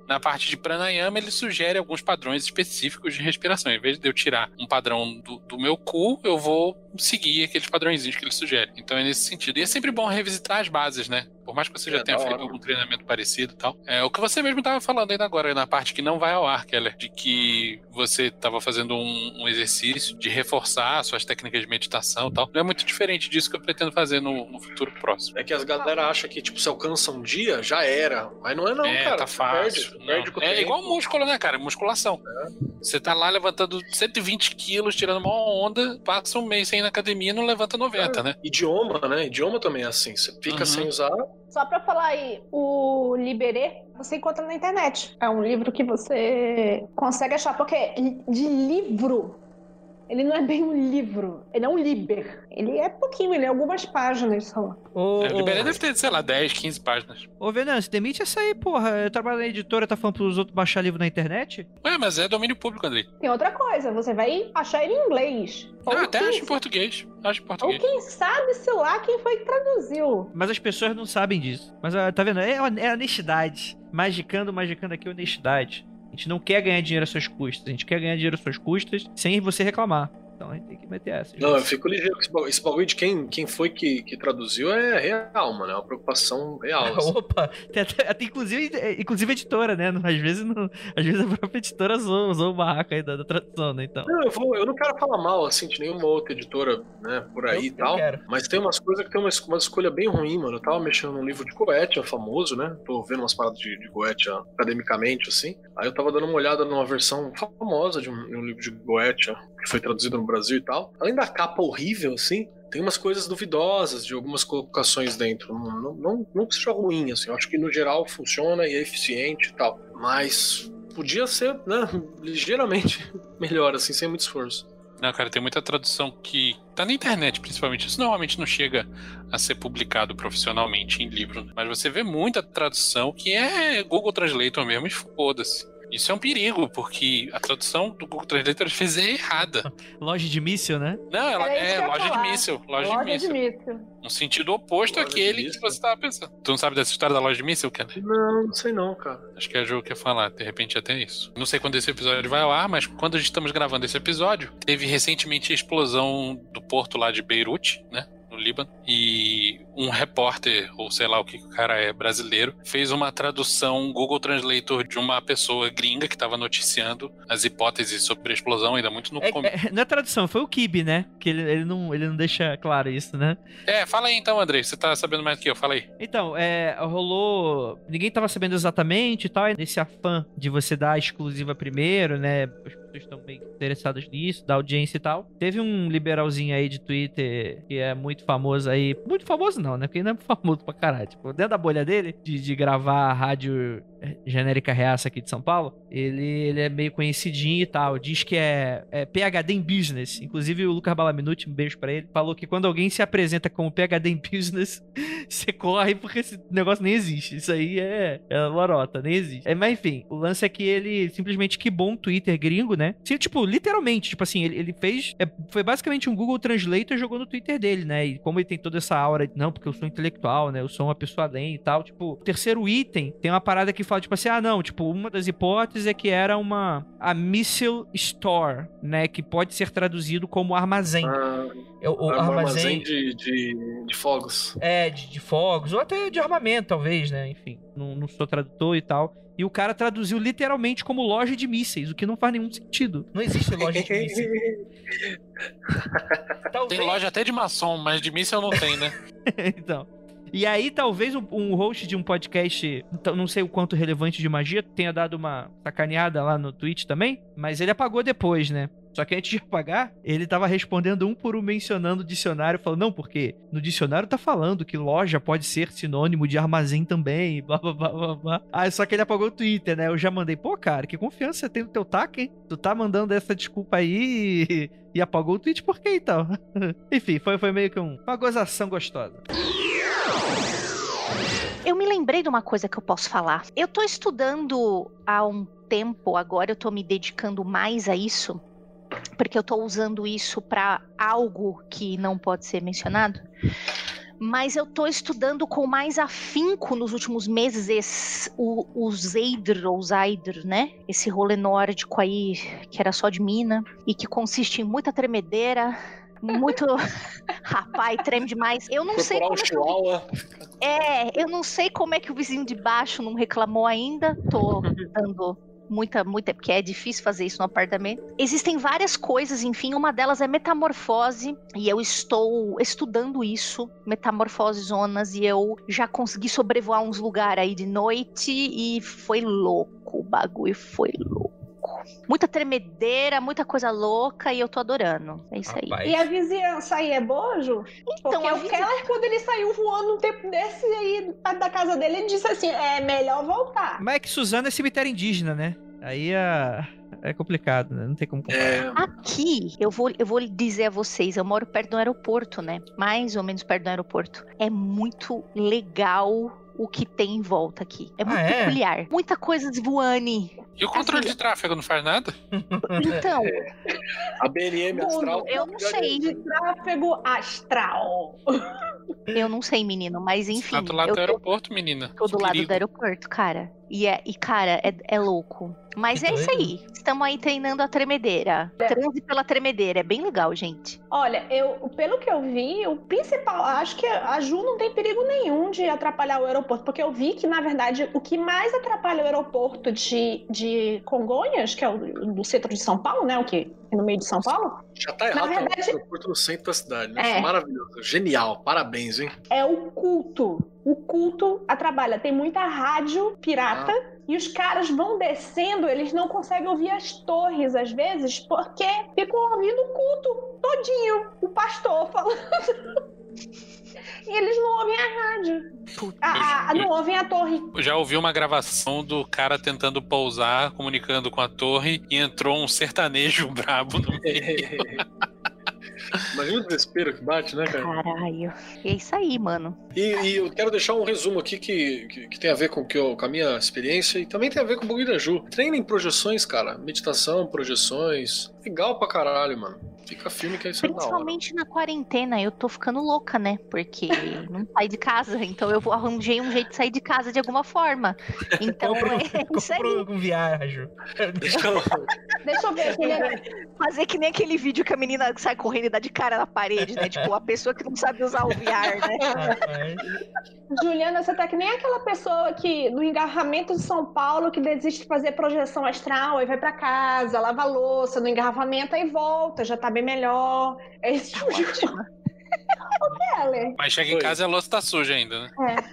Na parte de pranayama, ele sugere alguns padrões específicos de respiração. Em vez de eu tirar um padrão do, do meu cu, eu vou seguir aqueles padrõezinhos que ele sugere. Então é nesse sentido. E é sempre bom revisitar as bases, né? Por mais que você já É, tenha feito hora. algum treinamento parecido e tal. É o que você mesmo estava falando ainda agora, na parte que não vai ao ar, Keller. De que você estava fazendo um, um exercício de reforçar suas técnicas de meditação e tal. Não é muito diferente disso que eu pretendo fazer no, no futuro próximo. É que as galera acham que, tipo, se alcança um dia, já era. Mas não é não, é, cara. tá fácil. Perde, perde é tempo. igual músculo, né, cara? Musculação. Você tá lá levantando 120 quilos, tirando uma onda, passa um mês sem na academia e não levanta 90, né? Idioma, né? Idioma também é assim. Você fica Uhum. sem usar. Só pra falar aí, o Liberê você encontra na internet. É um livro que você consegue achar, porque de livro, ele não é bem um livro, ele é um liber. Ele é pouquinho, ele é algumas páginas só. Ô, É, Liberia deve ter, sei lá, 10, 15 páginas. ô Venâncio, demite essa aí, porra. Eu trabalho na editora, tá falando pros outros baixar livro na internet? Ué, mas é domínio público, Andrei. Tem outra coisa, você vai achar ele em inglês. Ou, Ah, até quem, acho em português. Acho em ou português. quem sabe, sei lá, quem foi que traduziu. Mas as pessoas não sabem disso. Mas ah, tá vendo? É, é honestidade. Magicando, magicando aqui, honestidade. A gente não quer ganhar dinheiro às suas custas. A gente quer ganhar dinheiro às suas custas sem você reclamar. Então a gente tem que meter essa. Não, eu fico ligeiro com esse bagulho. De quem, quem foi que, que traduziu é real, mano. É uma preocupação real. assim. Opa, tem até, inclusive, é, inclusive editora, né? Às vezes, não, às vezes a própria editora usou, usou o barraco aí da, da tradução, né? Então. Não, eu, vou, eu não quero falar mal, assim, de nenhuma outra editora, né, por aí Eu- e tal. quero. Mas tem umas coisas que tem uma, uma escolha bem ruim, mano. Eu tava mexendo num livro de Goethe, famoso, né? Tô vendo umas paradas de, de Goethe academicamente, assim. Aí eu tava dando uma olhada numa versão famosa de um, de um livro de Goethe, que foi traduzido no Brasil e tal. Além da capa horrível, assim, tem umas coisas duvidosas de algumas colocações dentro. Não, não, não, não que seja ruim, assim. Eu acho que no geral funciona e é eficiente e tal. Mas podia ser, né, ligeiramente melhor, assim, sem muito esforço. Não, cara, tem muita tradução que tá na internet, principalmente. Isso normalmente não chega a ser publicado profissionalmente em livro, né? mas você vê muita tradução que é Google Translator mesmo e foda-se. Isso é um perigo, porque a tradução do Google Translator às vezes é errada. Loja de míssil, né? Não, ela é ia loja de falar. míssil. Loja, Loja de míssil. míssil. No sentido oposto Loja de àquele que você tava pensando. Tu não sabe dessa história da loja de míssil, Keller? Não, não sei não, cara. Acho que é a Ju que ia falar, de repente até isso. Não sei quando esse episódio vai ao ar, mas quando estamos gravando esse episódio, teve recentemente a explosão do porto lá de Beirute, né? No Líbano, e um repórter, ou sei lá o que que o cara é, brasileiro, fez uma tradução Google Translator de uma pessoa gringa que estava noticiando as hipóteses sobre a explosão, ainda muito no É, começo. é- não é tradução, foi o Kibe, né? Que ele, ele, não, ele não deixa claro isso, né? É, fala aí então, Andrei, você tá sabendo mais do que eu, fala aí. Então, é, rolou. Ninguém tava sabendo exatamente e tal. e Nesse afã de você dar a exclusiva primeiro, né? As pessoas estão bem interessadas nisso, da audiência e tal. Teve um liberalzinho aí de Twitter que é muito famoso aí. Muito famoso não, né? Porque ele não é famoso pra caralho. Tipo, dentro da bolha dele, de, de gravar rádio genérica reaça aqui de São Paulo, ele, ele é meio conhecidinho e tal. Diz que é, é PHD em business. Inclusive o Lucas Balaminuti, um beijo pra ele, falou que quando alguém se apresenta como PHD em business, você corre porque esse negócio nem existe. Isso aí é, é lorota, nem existe. É, mas enfim, o lance é que ele simplesmente que bom Twitter gringo, né? Sim, tipo, literalmente, tipo assim, ele, ele fez. é, foi basicamente um Google Translator jogou no Twitter dele, né? E como ele tem toda essa aura, de, não, porque eu sou intelectual, né? Eu sou uma pessoa além e tal. Tipo, o terceiro item tem uma parada que fala, tipo assim, ah, não, tipo, uma das hipóteses é que era uma. A Missile Store, né? Que pode ser traduzido como armazém. Ah, É o, o um armazém. armazém de, de, de fogos. É, de, de fogos, ou até de armamento, talvez, né? Enfim, não, não sou tradutor e tal. E o cara traduziu literalmente como loja de mísseis, o que não faz nenhum sentido. Não existe loja de mísseis. Talvez... Tem loja até de maçom, mas de míssil não tem, né? então. E aí, talvez um, um host de um podcast, então, não sei o quanto relevante de magia, tenha dado uma sacaneada lá no Twitch também, mas ele apagou depois, né? Só que antes de apagar, ele tava respondendo um por um mencionando o dicionário, falando, não, porque no dicionário tá falando que loja pode ser sinônimo de armazém também, blá blá blá blá blá. Ah, só que ele apagou o Twitter, né? Eu já mandei, pô, cara, que confiança você tem no teu taco, hein? Tu tá mandando essa desculpa aí e, e apagou o tweet, por que então? Enfim, foi, foi meio que um- uma gozação gostosa. Eu me lembrei de uma coisa que eu posso falar. Eu tô estudando há um tempo, agora eu tô me dedicando mais a isso, porque eu tô usando isso para algo que não pode ser mencionado. Mas eu tô estudando com mais afinco nos últimos meses o, o Zeidr, ou Zaidr, né? Esse rolê nórdico aí, que era só de mina, e que consiste em muita tremedeira, muito. Rapaz, treme demais. Eu não sei como. É, que eu... é, eu não sei como é que o vizinho de baixo não reclamou ainda. Tô dando muita, muita, porque é difícil fazer isso no apartamento. Existem várias coisas, enfim, uma delas é metamorfose, e eu estou estudando isso, metamorfose zonas, e eu já consegui sobrevoar uns lugares aí de noite e foi louco, o bagulho foi louco. Muita tremedeira, muita coisa louca e eu tô adorando. É isso aí. E a vizinhança aí é bojo? Então, Porque o vizinhança... Keller, quando ele saiu voando um tempo desse aí da casa dele, ele disse assim: é melhor voltar. Mas é que Suzano é cemitério indígena, né? Aí a. É complicado, né? Não tem como comparar. É... Aqui, eu vou, eu vou dizer a vocês, eu moro perto do aeroporto, né? Mais ou menos perto do aeroporto. É muito legal o que tem em volta aqui. É muito ah, é? peculiar. Muita coisa voando. E o controle assim, de tráfego não faz nada? Então. A BNM astral. Eu não sei. De tráfego astral. Eu não sei, menino, mas enfim. Tá do lado do aeroporto, menina. Tô do lado do aeroporto, cara. E, é, e cara, é, é louco. Mas é isso aí. Estamos aí treinando a tremedeira. É. Transe pela tremedeira. É bem legal, gente. Olha, eu, pelo que eu vi, o principal, acho que a Ju não tem perigo nenhum de atrapalhar o aeroporto, porque eu vi que, na verdade, o que mais atrapalha o aeroporto de, de Congonhas, que é o do centro de São Paulo, né? O que? No meio de São Paulo? Já tá errado, verdade... o aeroporto no centro da cidade, né? É. Maravilhoso. Genial. Parabéns, hein? É o culto. O culto atrapalha. Tem muita rádio pirata. Ah. E os caras vão descendo, eles não conseguem ouvir as torres, às vezes, porque ficam ouvindo o culto todinho, o pastor falando. e eles não ouvem a rádio. A, a, não ouvem a torre. Já ouvi uma gravação do cara tentando pousar, comunicando com a torre, e entrou um sertanejo brabo no meio. Imagina o desespero que bate, né, cara? Caralho. É isso aí, mano. E, e eu quero deixar um resumo aqui que, que, que, tem a ver com, que eu, com a minha experiência e também tem a ver com o Bugui da Ju. Treina em projeções, cara. Meditação, projeções. Legal pra caralho, mano. Fica firme que é isso Principalmente na quarentena, eu tô ficando louca, né? Porque não sai de casa, então eu vou arranjei um jeito de sair de casa de alguma forma. Então compro, é isso aí. um viagem. Deixa eu, Deixa eu ver aquele... Fazer que nem aquele vídeo que a menina sai correndo e dá de cara na parede, né? Tipo, a pessoa que não sabe usar o VR, né? Juliana, você tá que nem aquela pessoa que no engarrafamento de São Paulo que desiste de fazer projeção astral e vai para casa, lava louça no engarrafamento e volta, já tá bem melhor. É esse tipo de Mas chega em casa e a louça tá suja ainda, né?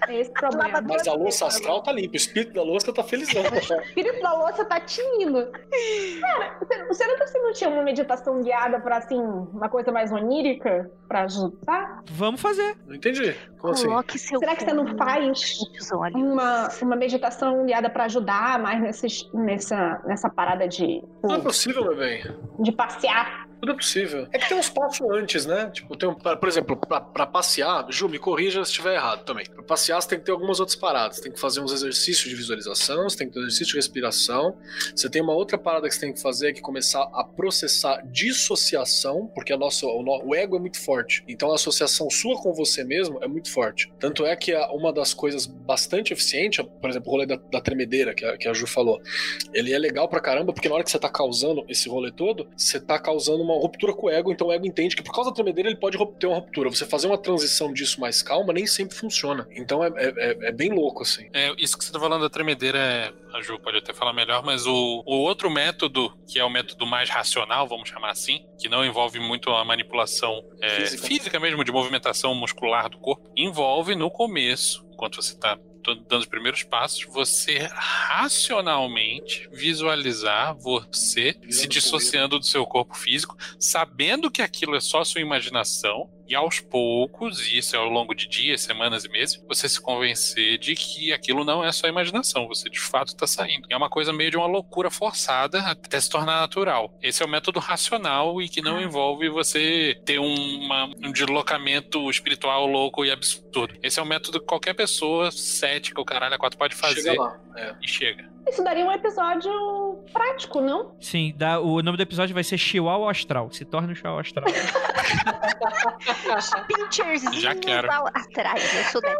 É, é esse problema. Mas a louça astral tá limpa, o espírito da louça tá felizão. o espírito da louça tá tinindo. Cara, você não, você não tinha uma meditação guiada pra, assim, uma coisa mais onírica pra ajudar? Vamos fazer. Não entendi. Como assim? Seu Será que você não faz uma, uma meditação guiada pra ajudar mais nesses, nessa, nessa parada de... Não é possível, meu bem. De passear tudo é possível. É que tem uns passos antes, né? Tipo, tem um, por exemplo, pra, pra passear, Ju, me corrija se estiver errado também. Pra passear, você tem que ter algumas outras paradas. Você tem que fazer uns exercícios de visualização, você tem que ter um exercício de respiração. Você tem uma outra parada que você tem que fazer, que é começar a processar dissociação, porque a nossa, o, o ego é muito forte. Então a associação sua com você mesmo é muito forte. Tanto é que uma das coisas bastante eficientes, por exemplo, o rolê da, da tremedeira, que a, que a Ju falou, ele é legal pra caramba, porque na hora que você tá causando esse rolê todo, você tá causando uma ruptura com o ego, então o ego entende que por causa da tremedeira ele pode ter uma ruptura. Você fazer uma transição disso mais calma nem sempre funciona. Então é, é, é, é bem louco, assim. É, isso que você tá falando da tremedeira, é, a Ju pode até falar melhor, mas o, o outro método, que é o método mais racional, vamos chamar assim, que não envolve muito a manipulação é, física. física mesmo, de movimentação muscular do corpo, envolve no começo, enquanto você está dando os primeiros passos, você racionalmente visualizar você se dissociando do seu corpo físico, sabendo que aquilo é só sua imaginação e aos poucos, e isso é ao longo de dias, semanas e meses, você se convencer de que aquilo não é só imaginação, você de fato está saindo. É uma coisa meio de uma loucura forçada até se tornar natural. Esse é o método racional e que não ah. envolve você ter uma, um deslocamento espiritual louco e absurdo. Esse é o método que qualquer pessoa cética, o caralho a quatro pode fazer chega lá, é. e chega. Isso daria um episódio prático, não? Sim, dá, o nome do episódio vai ser Chihuahua Astral. Se torna um Chihuahua Astral. Pincherzinhos Já quero. atrás. Eu sou dessa.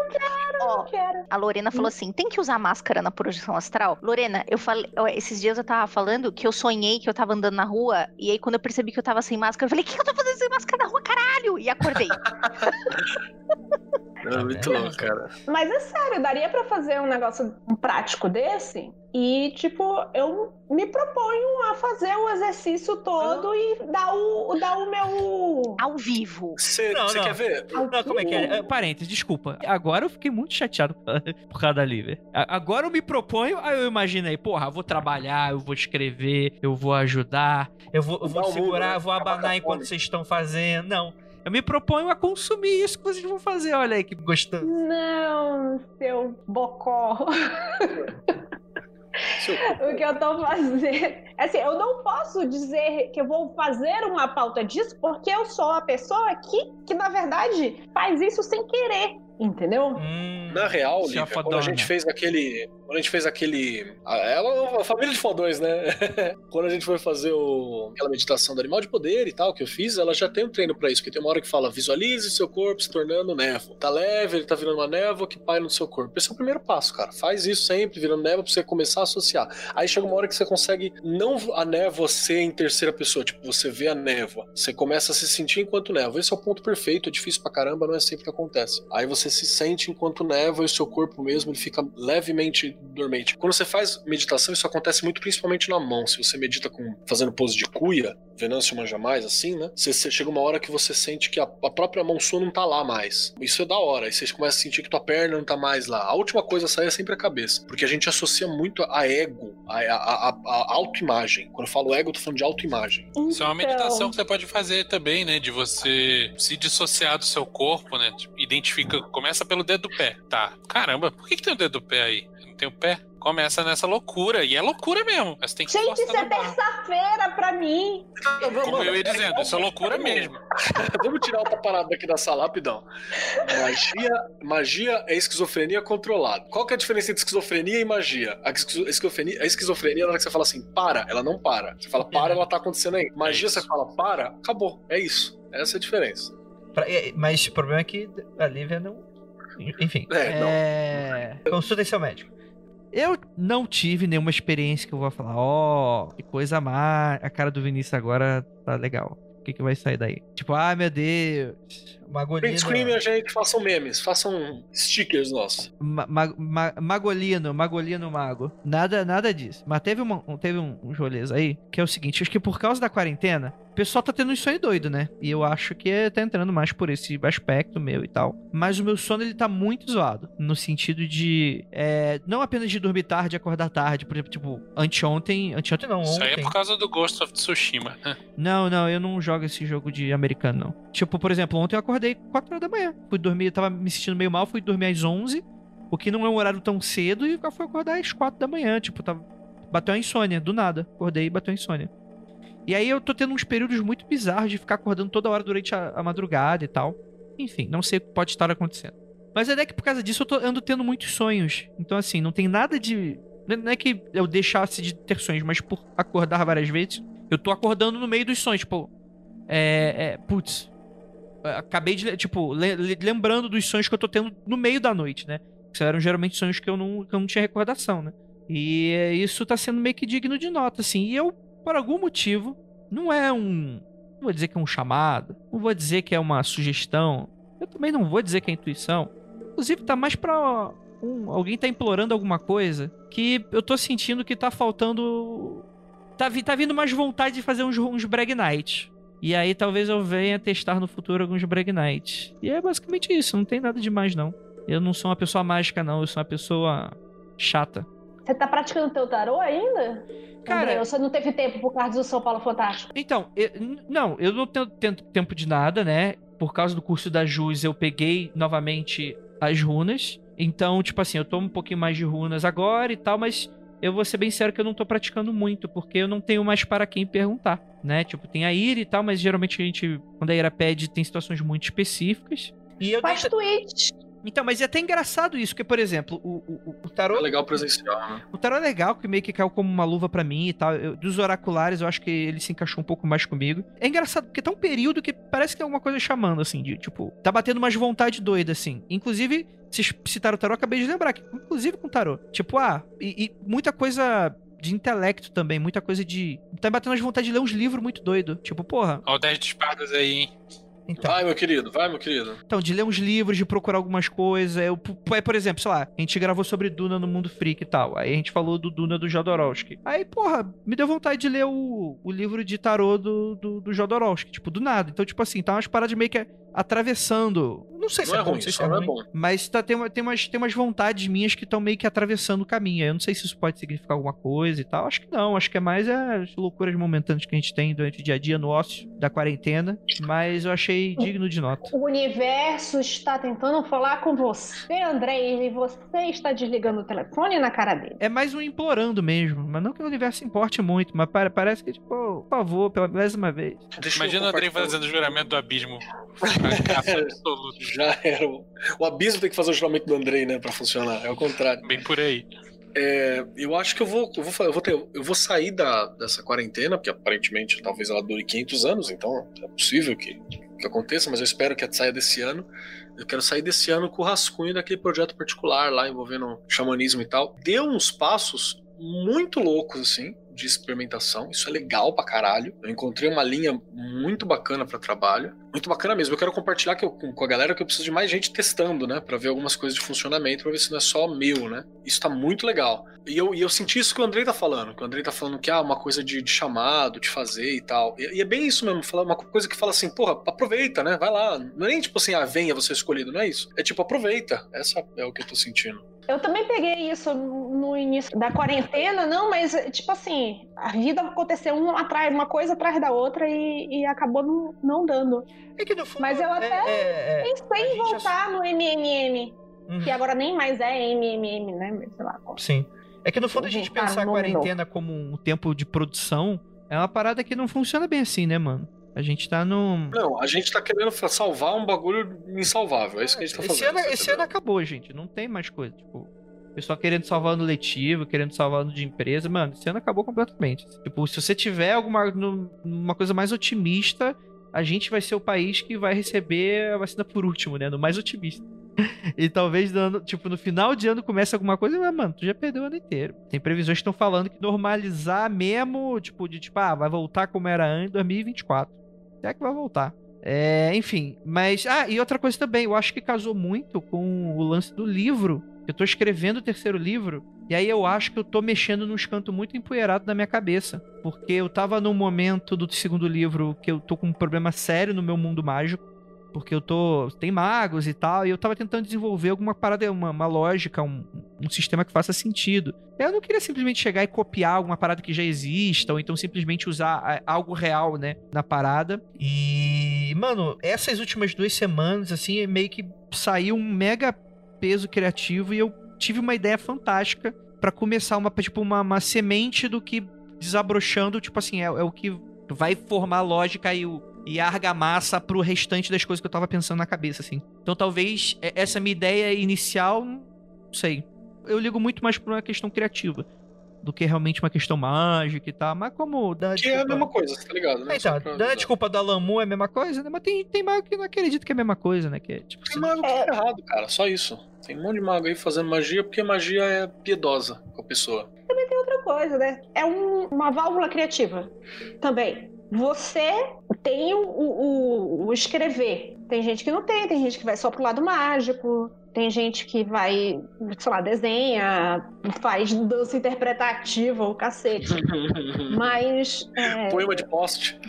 Ó, Não quero. a Lorena falou assim: tem que usar máscara na projeção astral? Lorena, eu falei, esses dias eu tava falando que eu sonhei que eu tava andando na rua, e aí quando eu percebi que eu tava sem máscara, eu falei, o que eu tô fazendo sem máscara na rua, caralho? E acordei. É muito louco, cara. Mas é sério, daria pra fazer um negócio um prático desse? E, tipo, eu me proponho a fazer o exercício todo e dar o, dar o meu. Ao vivo. Você quer ver? Não, como é que é? É, Parênteses, desculpa. Agora eu fiquei muito chateado por causa da Liver. A- Agora eu me proponho, aí eu imaginei, porra, eu vou trabalhar, eu vou escrever, eu vou ajudar, eu vou, eu vou segurar, né? eu vou abanar enquanto vocês estão fazendo. Não. Eu me proponho a consumir isso que vocês vão fazer. Olha aí que gostoso. Não, seu bocó. O que eu tô fazendo. Assim, eu não posso dizer que eu vou fazer uma pauta disso, porque eu sou a pessoa que, que na verdade, faz isso sem querer. Entendeu? Hum, Na real, Lívia, quando a gente fez aquele. Quando a gente fez aquele. Ela, a família de fodões, né? quando a gente foi fazer o, aquela meditação do animal de poder e tal, que eu fiz, ela já tem um treino pra isso, que tem uma hora que fala: visualize seu corpo se tornando névoa. Tá leve, ele tá virando uma névoa que paira no seu corpo. Esse é o primeiro passo, cara. Faz isso sempre, virando névoa, pra você começar a associar. Aí chega uma hora que você consegue não a névoa ser em terceira pessoa, tipo, você vê a névoa, você começa a se sentir enquanto névoa. Esse é o ponto perfeito, é difícil pra caramba, não é sempre que acontece. Aí você se sente enquanto névoa e o seu corpo mesmo ele fica levemente dormente. Quando você faz meditação, isso acontece muito principalmente na mão. Se você medita com fazendo pose de cuia, Venâncio manja mais, assim, né? Você, você chega uma hora que você sente que a, a própria mão sua não tá lá mais. Isso é da hora. Aí você começa a sentir que tua perna não tá mais lá. A última coisa a sair é sempre a cabeça. Porque a gente associa muito a ego, a, a, a, a autoimagem. Quando eu falo ego, eu tô falando de autoimagem. Isso é uma Então, meditação que você pode fazer também, né? De você se dissociar do seu corpo, né? Tipo, identifica, começa pelo dedo do pé. Tá. Caramba, por que, que tem o dedo do pé aí? Tem o pé? Começa nessa loucura. E é loucura mesmo. Mas tem que Gente, isso é terça-feira pra mim. Como eu ia dizendo, isso é loucura mesmo. Vamos tirar outra parada daqui da sala rapidão. Magia, magia é esquizofrenia controlada. Qual que é a diferença entre esquizofrenia e magia? A esquizo- a esquizofrenia, a esquizofrenia é na hora que você fala assim, para, ela não para. Você fala, para, ela tá acontecendo aí. Magia, É você fala, para, acabou. É isso. Essa é a diferença. Pra- é, Mas o problema é que a Lívia não. Enfim. É, não. É... Consultem seu médico. Eu não tive nenhuma experiência que eu vou falar, ó, que coisa má. A cara do Vinícius agora tá legal. O que, que vai sair daí? Tipo, ah, meu Deus. Agonia. Print screen, a gente, façam memes, façam stickers nossos. Ma ma ma- magolino, magolino mago. Nada, nada disso. Mas teve, uma, um- teve um, rolês aí que é o seguinte: acho que por causa da quarentena, o pessoal tá tendo um sonho doido, né? E eu acho que tá entrando mais por esse aspecto meu e tal. Mas o meu sono ele tá muito zoado. No sentido de. é, não apenas de dormir tarde e acordar tarde. Por exemplo, tipo, anteontem. Anteontem não, Isso aí é ontem. por causa do Ghost of Tsushima, né? Não, não, eu não jogo esse jogo de americano, não. Tipo, por exemplo, ontem eu acordei 4 horas da manhã. Fui dormir, tava me sentindo meio mal, fui dormir às 11, o que não é um horário tão cedo, e fui acordar às 4 da manhã. Tipo, tava... bateu a insônia, do nada. Acordei e bateu a insônia. E aí eu tô tendo uns períodos muito bizarros de ficar acordando toda hora durante a, a madrugada e tal. Enfim, não sei o que pode estar acontecendo. Mas é que por causa disso eu tô, ando tendo muitos sonhos. Então, assim, não tem nada de. Não é que eu deixasse de ter sonhos, mas por acordar várias vezes, eu tô acordando no meio dos sonhos. Tipo, é. é putz. É, Acabei de. Tipo, le- le- lembrando dos sonhos que eu tô tendo no meio da noite, né? Que eram geralmente sonhos que eu não, que eu não tinha recordação, né? E é, isso tá sendo meio que digno de nota, assim. E eu, por algum motivo, não é um. Não vou dizer que é um chamado, não vou dizer que é uma sugestão, eu também não vou dizer que é intuição. Inclusive, tá mais pra. um- alguém tá implorando alguma coisa que eu tô sentindo que tá faltando. Tá, vi- tá vindo mais vontade de fazer uns, uns Brag. E aí talvez eu venha testar no futuro alguns Brag Nights. E é basicamente isso, não tem nada demais não. Eu não sou uma pessoa mágica, não, eu sou uma pessoa chata. Você tá praticando teu tarô ainda? Cara- André, você não teve tempo por causa do São Paulo Fantástico? Então, eu- não, eu não tenho, tenho tempo de nada, né? Por causa do curso da Jus, eu peguei novamente as runas. Então, tipo assim, eu tomo um pouquinho mais de runas agora e tal, mas eu vou ser bem sério que eu não tô praticando muito, porque eu não tenho mais para quem perguntar, né? Tipo, tem a Ira e tal, mas geralmente a gente, quando a Ira pede, tem situações muito específicas. E eu Faz tweet. Então, mas é até engraçado isso, porque, por exemplo, o, o, o tarô. É legal presencial, né? O tarô é legal, que meio que caiu como uma luva pra mim e tal. Eu- dos oraculares, eu acho que ele se encaixou um pouco mais comigo. É engraçado, porque tá um período que parece que tem alguma coisa chamando, assim, de tipo, tá batendo umas vontades doidas, assim. Inclusive, vocês citaram o tarô, eu acabei de lembrar, que, inclusive com o tarô. Tipo, ah, e, e muita coisa de intelecto também, muita coisa de. Tá batendo umas vontades de ler uns livros muito doido. Tipo, porra. Ó, o 10 de espadas aí, hein? Então. Vai, meu querido, vai, meu querido. Então, de ler uns livros, de procurar algumas coisas. Eu, p- por exemplo, sei lá, a gente gravou sobre Duna no Mundo Freak e tal. Aí a gente falou do Duna do Jodorowsky. Aí, porra, me deu vontade de ler o, o livro de tarô do, do, do Jodorowsky, tipo, do nada. Então, tipo assim, tá umas paradas meio que atravessando. Não sei se Não é, é bom, ruim, não sei se só é não é ruim. bom. Mas tá, tem, uma- tem, umas, tem umas vontades minhas que estão meio que atravessando o caminho. Eu não sei se isso pode significar alguma coisa e tal. Acho que não. Acho que é mais as loucuras momentâneas que a gente tem durante o dia a dia no ócio da quarentena. Mas eu achei digno de nota. O universo está tentando falar com você, André, e você está desligando o telefone na cara dele. É mais um implorando mesmo. Mas não que o universo importe muito. Mas pare- parece que, tipo, por favor, pela milésima vez. Imagina o Andrei compartilhar. fazendo o juramento do abismo. Fracasso absoluto. Já era. O, o abismo tem que fazer o juramento do Andrei, né, pra funcionar. É o contrário. Bem por aí. É, eu acho que eu vou, eu vou, eu vou, ter, eu vou sair da, dessa quarentena, porque aparentemente talvez ela dure 500 anos, então é possível que, que aconteça, mas eu espero que saia desse ano. Eu quero sair desse ano com o rascunho daquele projeto particular lá envolvendo xamanismo e tal. Deu uns passos muito loucos, assim, de experimentação. Isso é legal pra caralho. Eu encontrei uma linha muito bacana pra trabalho. Muito bacana mesmo. Eu quero compartilhar que eu- com, a galera que eu preciso de mais gente testando, né? Pra ver algumas coisas de funcionamento, pra ver se não é só meu, né? Isso tá muito legal. E eu, e eu senti isso que o Andrei tá falando. Que o Andrei tá falando que, ah, uma coisa de, de chamado, de fazer e tal. E, e é bem isso mesmo. Falar uma coisa que fala assim, porra, aproveita, né? Vai lá. Não é nem tipo assim, ah, venha você escolhido. Não é isso. É tipo, aproveita. Essa é o que eu tô sentindo. Eu também peguei isso no início da quarentena, não, mas tipo assim, a vida aconteceu uma, atrás, uma coisa atrás da outra e, e acabou não, não dando. É que no fundo. Mas eu é- até é- é- Pensei em voltar no MMM, Uhum. que agora nem mais é MMM, né? Sei lá. qual. Sim. É que no fundo a gente pensar a quarentena como um tempo de produção é uma parada que não funciona bem assim, né, mano? A gente tá no. Não, a gente tá querendo salvar um bagulho insalvável. É isso que a gente tá fazendo. É, esse ano, esse ano acabou, gente. Não tem mais coisa. Tipo, pessoal querendo salvar no letivo, querendo salvar no de empresa. Mano, esse ano acabou completamente. Assim, tipo, se você tiver alguma uma coisa mais otimista, a gente vai ser o país que vai receber a vacina por último, né? No mais otimista. e talvez, dando, tipo, no final de ano começa alguma coisa, mas, mano, tu já perdeu o ano inteiro. Tem previsões que estão falando que normalizar mesmo, tipo, de tipo, ah, vai voltar como era antes, 2024. Até que vai voltar. É, enfim, mas. Ah, e outra coisa também, eu acho que casou muito com o lance do livro. Eu tô escrevendo o terceiro livro, e aí eu acho que eu tô mexendo num cantos muito empoeirado da minha cabeça. Porque eu tava num momento do segundo livro que eu tô com um problema sério no meu mundo mágico. Porque eu tô. Tem magos e tal, e eu tava tentando desenvolver alguma parada, uma, uma lógica, um, um sistema que faça sentido. Eu não queria simplesmente chegar e copiar alguma parada que já exista, ou então simplesmente usar ah, algo real, né, na parada. E, mano, essas últimas duas semanas, assim, meio que saiu um mega peso criativo e eu tive uma ideia fantástica pra começar uma, tipo, uma, uma semente do que desabrochando, tipo assim, é, é o que vai formar a lógica e, o, e a argamassa pro restante das coisas que eu tava pensando na cabeça, assim. Então talvez é- essa minha ideia inicial, não sei. Eu ligo muito mais pra uma questão criativa do que realmente uma questão mágica e tal. Mas como. dá Que é a desculpa- mesma coisa, tá ligado, né? Só então, pra dando a desculpa da Lamu é a mesma coisa, né? Mas tem, tem mago que não acredita que é a mesma coisa, né? Que é, tipo, Tem mago que tá errado, cara. Só isso. Tem um monte de mago aí fazendo magia porque magia é piedosa com a pessoa. Outra coisa, né? É um- uma válvula criativa também. Você tem o, o- o escrever. Tem gente que não tem, tem gente que vai só pro lado mágico, tem gente que vai, sei lá, desenha, faz dança interpretativa, o cacete. Mas. é, Poema de poste.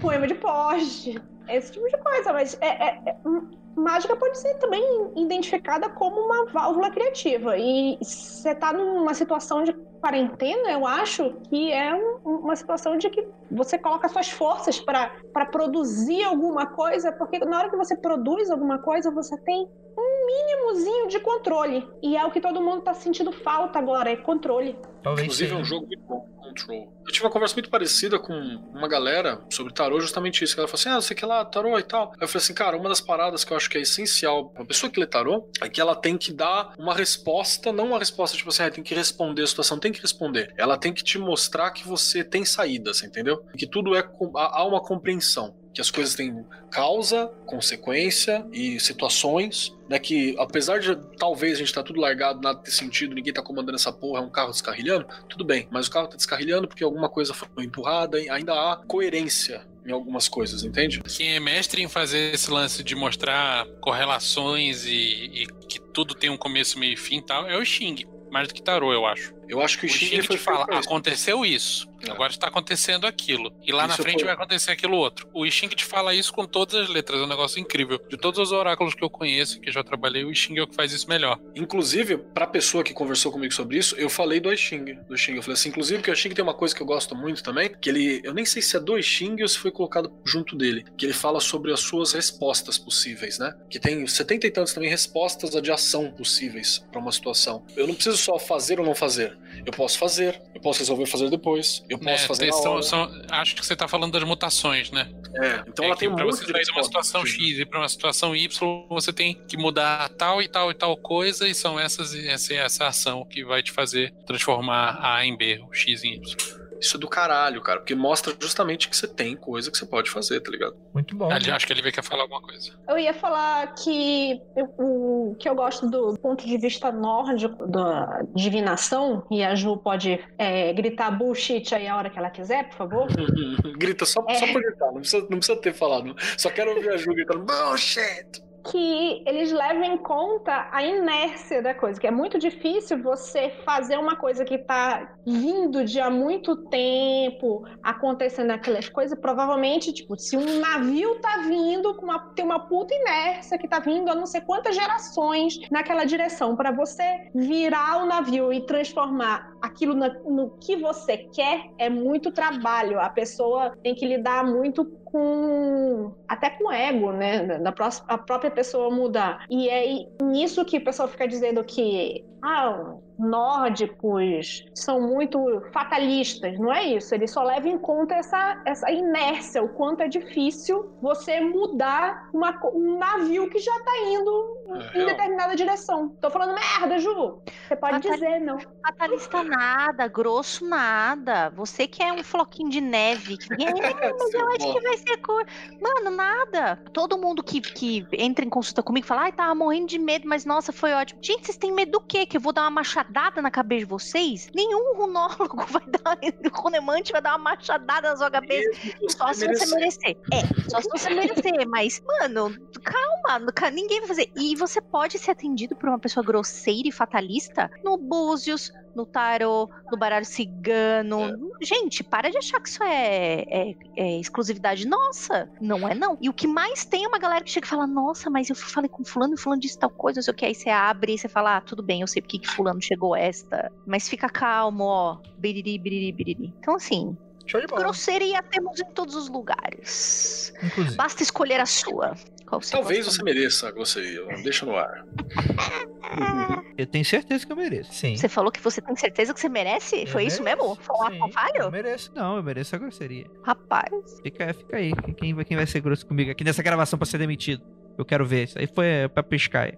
poema de poste, esse tipo de coisa. Mas é, é- é- hum, mágica pode ser também identificada como uma válvula criativa. E você tá numa situação de quarentena, eu acho que é um- uma situação de que você coloca suas forças para produzir alguma coisa, porque na hora que você produz alguma coisa, você tem um mínimozinho de controle. E é o que todo mundo tá sentindo falta agora, é controle. talvez Inclusive é seja. um jogo muito bom. Control. Eu tive uma conversa muito parecida com uma galera sobre tarô, justamente isso. Ela falou assim: ah, você quer lá, tarô e tal. Aí eu falei assim, cara, uma das paradas que eu acho que é essencial pra pessoa que lê tarô é que ela tem que dar uma resposta, não uma resposta tipo assim, ah, tem que responder a situação, tem que responder. Ela tem que te mostrar que você tem saídas, entendeu? Que tudo é. há uma compreensão que as coisas têm causa, consequência e situações, né? Que apesar de talvez a gente tá tudo largado, nada ter sentido, ninguém tá comandando essa porra, é um carro descarrilhando, tudo bem, mas o carro tá descarrilhando porque alguma coisa foi empurrada, e ainda há coerência em algumas coisas, entende? Quem é mestre em fazer esse lance de mostrar correlações e, e que tudo tem um começo, meio e fim e tal, é o Xing. Mais do que tarô, eu acho. Eu acho que o, O Xing Xing te fala, aconteceu isso. É. Agora está acontecendo aquilo. E lá na Isso frente foi- vai acontecer aquilo outro. O Xing te fala isso com todas as letras. É um negócio incrível. De todos os oráculos que eu conheço, que já trabalhei, o Xing é o que faz isso melhor. Inclusive, pra pessoa que conversou comigo sobre isso, eu falei do Xing, do Xing. Eu falei assim, inclusive que o Xing tem uma coisa que eu gosto muito também, que ele, eu nem sei se é do Xing ou se foi colocado junto dele, que ele fala sobre as suas respostas possíveis, né? Que tem 70 e tantos também respostas de ação possíveis pra uma situação. Eu não preciso só fazer ou não fazer. Eu posso fazer, eu posso resolver fazer depois, eu posso É, fazer são- são- acho que você está falando das mutações, né? É, então É ela tem um monte você sair de uma situação. X e para uma situação Y, você tem que mudar tal e tal e tal coisa, e são essas essa, essa ação que vai te fazer transformar A em B, o X em Y. Isso é do caralho, cara, porque mostra justamente que você tem coisa que você pode fazer, tá ligado? Muito bom. Ali, acho que ele vai quer falar alguma coisa. Eu ia falar que eu- o que eu gosto do ponto de vista nórdico da divinação, e a Ju pode é, gritar bullshit aí a hora que ela quiser, por favor. Grita só, É. só por gritar, não precisa, não precisa ter falado. Só quero ouvir a Ju gritando, bullshit! Que eles levam em conta a inércia da coisa, que é muito difícil você fazer uma coisa que tá vindo de há muito tempo, acontecendo aquelas coisas, provavelmente, tipo, se um navio tá vindo com uma tem uma puta inércia que tá vindo há não sei quantas gerações naquela direção, para você virar o navio e transformar aquilo na- no que você quer é muito trabalho. A pessoa tem que lidar muito com até com ego, né? Da, da pró- a própria pessoa mudar. E é nisso que o pessoal fica dizendo que ah, nórdicos são muito fatalistas. Não é isso. Eles só levam em conta essa, essa inércia, o quanto é difícil você mudar uma um navio que já tá indo É, em determinada direção. Tô falando merda, Ju. Você pode dizer, não. Fatalista nada, grosso nada. Você que é um floquinho de neve. Que... É, mas eu acho que vai ser cor. Mano, nada. Todo mundo que, que entra em consulta comigo fala, ai, tava morrendo de medo, mas nossa, foi ótimo. Gente, vocês têm medo do quê? Que eu vou dar uma machadada na cabeça de vocês? Nenhum runólogo vai dar. O runemante vai dar uma machadada na sua cabeça. Só se você merecer. É, só se você merecer. Mas, mano, calma. ca- Ninguém vai fazer. E você pode ser atendido por uma pessoa grosseira e fatalista no Búzios, no tarô, no baralho cigano. Gente, para de achar que isso é, é- é exclusividade nossa. Não é, não. E o que mais tem é uma galera que chega e fala: Nossa, mas eu falei com fulano e fulano disse tal coisa, não sei o que. Aí você abre e você fala: Ah, tudo bem, eu sei porque que fulano chegou esta. Mas fica calmo, ó. Biriri, biriri, biriri. Então, assim, Show de bola. grosseria temos em todos os lugares. Inclusive. Basta escolher a sua. Qual você Talvez você mereça a grosseria, deixa no ar. Eu tenho certeza que eu mereço. Sim. Você falou que você tem certeza que você merece? Eu Foi isso mereço, mesmo? Foi um sim, ato falho? Eu mereço, não, eu mereço a grosseria. Rapaz. Fica, fica aí. Quem vai, quem vai ser grosso comigo aqui nessa gravação pra ser demitido? Eu quero ver. Isso aí foi é, pra piscar. aí.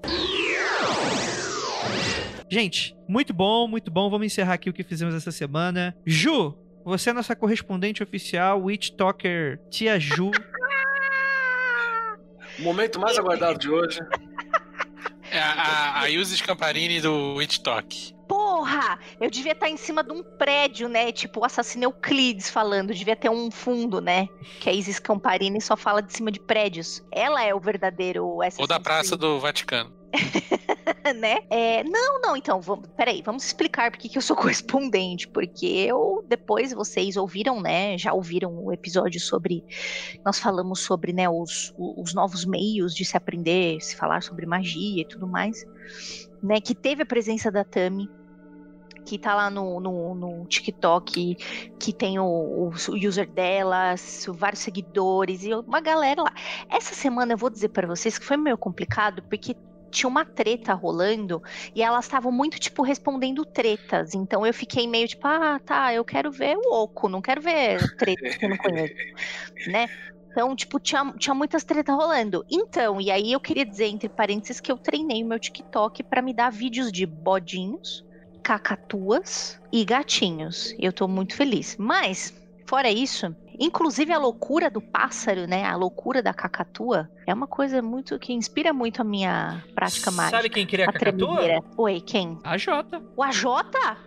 Gente, muito bom, muito bom. Vamos encerrar aqui o que fizemos essa semana. Ju, você é nossa correspondente oficial, Witch Talker Tia Ju. O momento mais aguardado de hoje. É a, a, a Yuzi Scamparini do Witch Talk. Porra! Eu devia estar em cima de um prédio, né? Tipo o assassino Euclides falando. Devia ter um fundo, né? Que a Isis Camparini só fala de cima de prédios. Ela é o verdadeiro Ou Assassin's da Praça Creed. do Vaticano. né? É, não, não, então, vamos, peraí, vamos explicar por que eu sou correspondente, porque eu, depois vocês ouviram, né, já ouviram o episódio sobre, nós falamos sobre, né, os, os novos meios de se aprender, se falar sobre magia e tudo mais, né, que teve a presença da Tami, que tá lá no, no, no TikTok, que tem o, o user dela, vários seguidores e uma galera lá. Essa semana eu vou dizer pra vocês que foi meio complicado, porque tinha uma treta rolando e elas estavam muito, tipo, respondendo tretas. Então eu fiquei meio tipo, ah, tá, eu quero ver o oco, não quero ver treta que eu não conheço, né? Então, tipo, tinha, tinha muitas tretas rolando. Então, e aí eu queria dizer, entre parênteses, que eu treinei o meu TikTok para me dar vídeos de bodinhos, cacatuas e gatinhos. Eu tô muito feliz. Mas, fora isso, inclusive a loucura do pássaro, né? A loucura da cacatua é uma coisa muito que inspira muito a minha prática mágica. Sabe quem queria a cacatua? Oi, quem? A Jota. O AJ?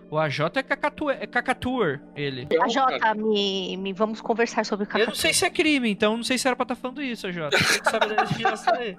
O AJ é cacatua, é cacatua, ele. AJ, me, me vamos conversar sobre Eu cacatua. não sei se é crime, então não sei se era pra estar falando isso, AJ. Você que sabe da legislação aí.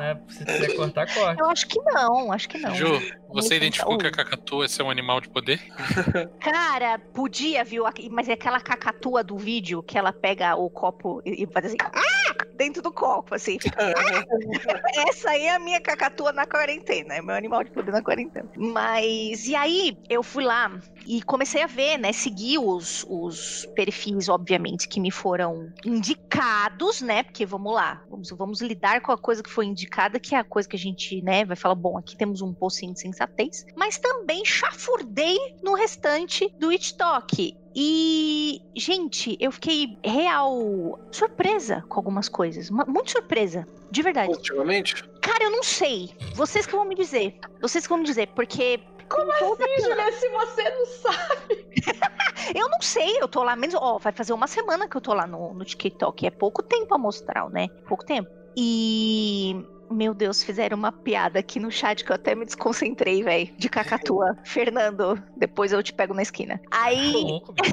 Né? Se quiser cortar, corta. Eu acho que não, acho que não. Ju, você identificou que a cacatua é um animal de poder? Cara, podia, viu? Mas é aquela cacatua do vídeo que ela pega o copo e e faz assim, ah! dentro do copo, assim. Fica, "Ah!" Essa aí é a minha cacatua na quarentena, é meu animal de poder na quarentena. Mas, e aí, eu fui lá e comecei a ver, né? Seguir os, os perfis, obviamente, que me foram indicados, né? Porque vamos lá, vamos, vamos lidar com a coisa que foi indicada, que é a coisa que a gente, né, vai falar, bom, aqui temos um pocinho de sensatez, mas também chafurdei no restante do TikTok. E, gente, eu fiquei real surpresa com algumas coisas. Muito surpresa. De verdade. Positivamente? Cara, eu não sei. Vocês que vão me dizer. Vocês que vão me dizer. Porque. Como assim, Julia, se você não sabe? Eu não sei, eu tô lá menos. Ó, vai fazer uma semana que eu tô lá no, no TikTok. É pouco tempo amostral, né? Pouco tempo. E. Meu Deus, fizeram uma piada aqui no chat que eu até me desconcentrei, velho. De cacatua. Fernando, depois eu te pego na esquina. Tô Aí. louco.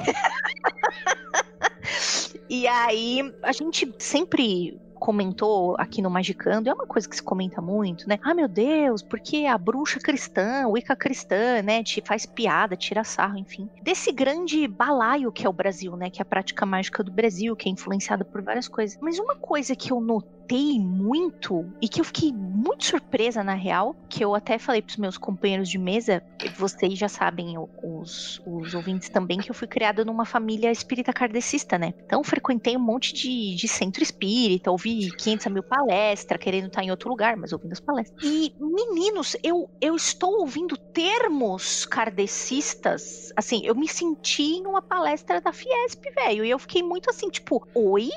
E aí, a gente sempre comentou aqui no Magicando, é uma coisa que se comenta muito, né? Ah, meu Deus, porque a bruxa cristã, Wicca cristã, né, te faz piada, tira sarro, enfim. Desse grande balaio que é o Brasil, né, que é a prática mágica do Brasil, que é influenciada por várias coisas. Mas uma coisa que eu notei muito e que eu fiquei muito surpresa na real, que eu até falei pros meus companheiros de mesa, vocês já sabem, os, os ouvintes também, que eu fui criada numa família espírita kardecista, né? Então frequentei um monte de, de centro espírita, ouvi 500 mil palestras, querendo estar em outro lugar, mas ouvindo as palestras. E, meninos, eu, eu estou ouvindo termos kardecistas, assim, eu me senti em uma palestra da Fiesp, velho, e eu fiquei muito assim, tipo, oi?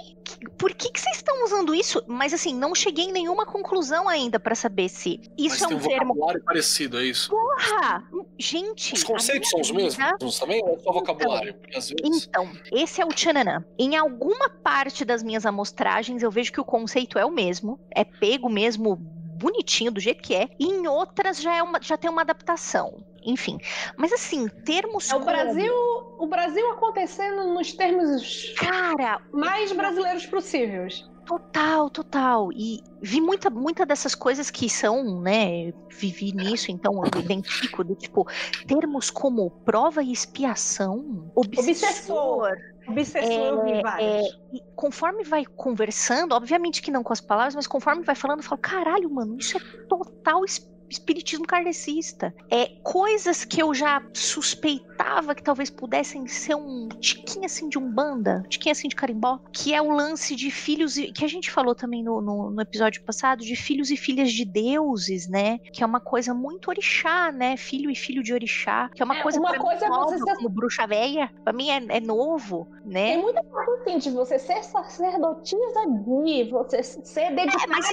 Por que que vocês estão usando isso? Mas assim, não cheguei em nenhuma conclusão ainda pra saber se isso Mas é tem um um termo. vocabulário parecido, é isso? Porra! Gente, Os conceitos são os vida- mesmos também ou é só vocabulário? Porque às vezes. Então, esse é o tchananã. Em alguma parte das minhas amostragens, eu vejo que o conceito é o mesmo, é pego mesmo bonitinho do jeito que é, e em outras já, é uma, já tem uma adaptação. Enfim, mas assim, termos É o como- Brasil, o Brasil acontecendo nos termos Cara, mais brasileiros possíveis. Total, total. E vi muita, muita dessas coisas que são, né? Vivi nisso, então eu identifico do tipo termos como prova e expiação, obsessor. Obsessor. Obsessor, É. E conforme vai conversando, obviamente que não com as palavras, mas conforme vai falando, eu falo, caralho, mano, isso é total es- espiritismo kardecista. É coisas que eu já suspeitava que talvez pudessem ser um tiquinho assim de umbanda, um tiquinho assim de carimbó, que é o lance de filhos, e- que a gente falou também no, no, no episódio passado, de filhos e filhas de deuses, né? Que é uma coisa muito orixá, né? Filho e filho de orixá, que é uma É, coisa uma mim coisa é você ser- como bruxa velha, pra mim é, é novo, né? Tem muita coisa assim, de você ser sacerdotisa de, você ser dedicada mas-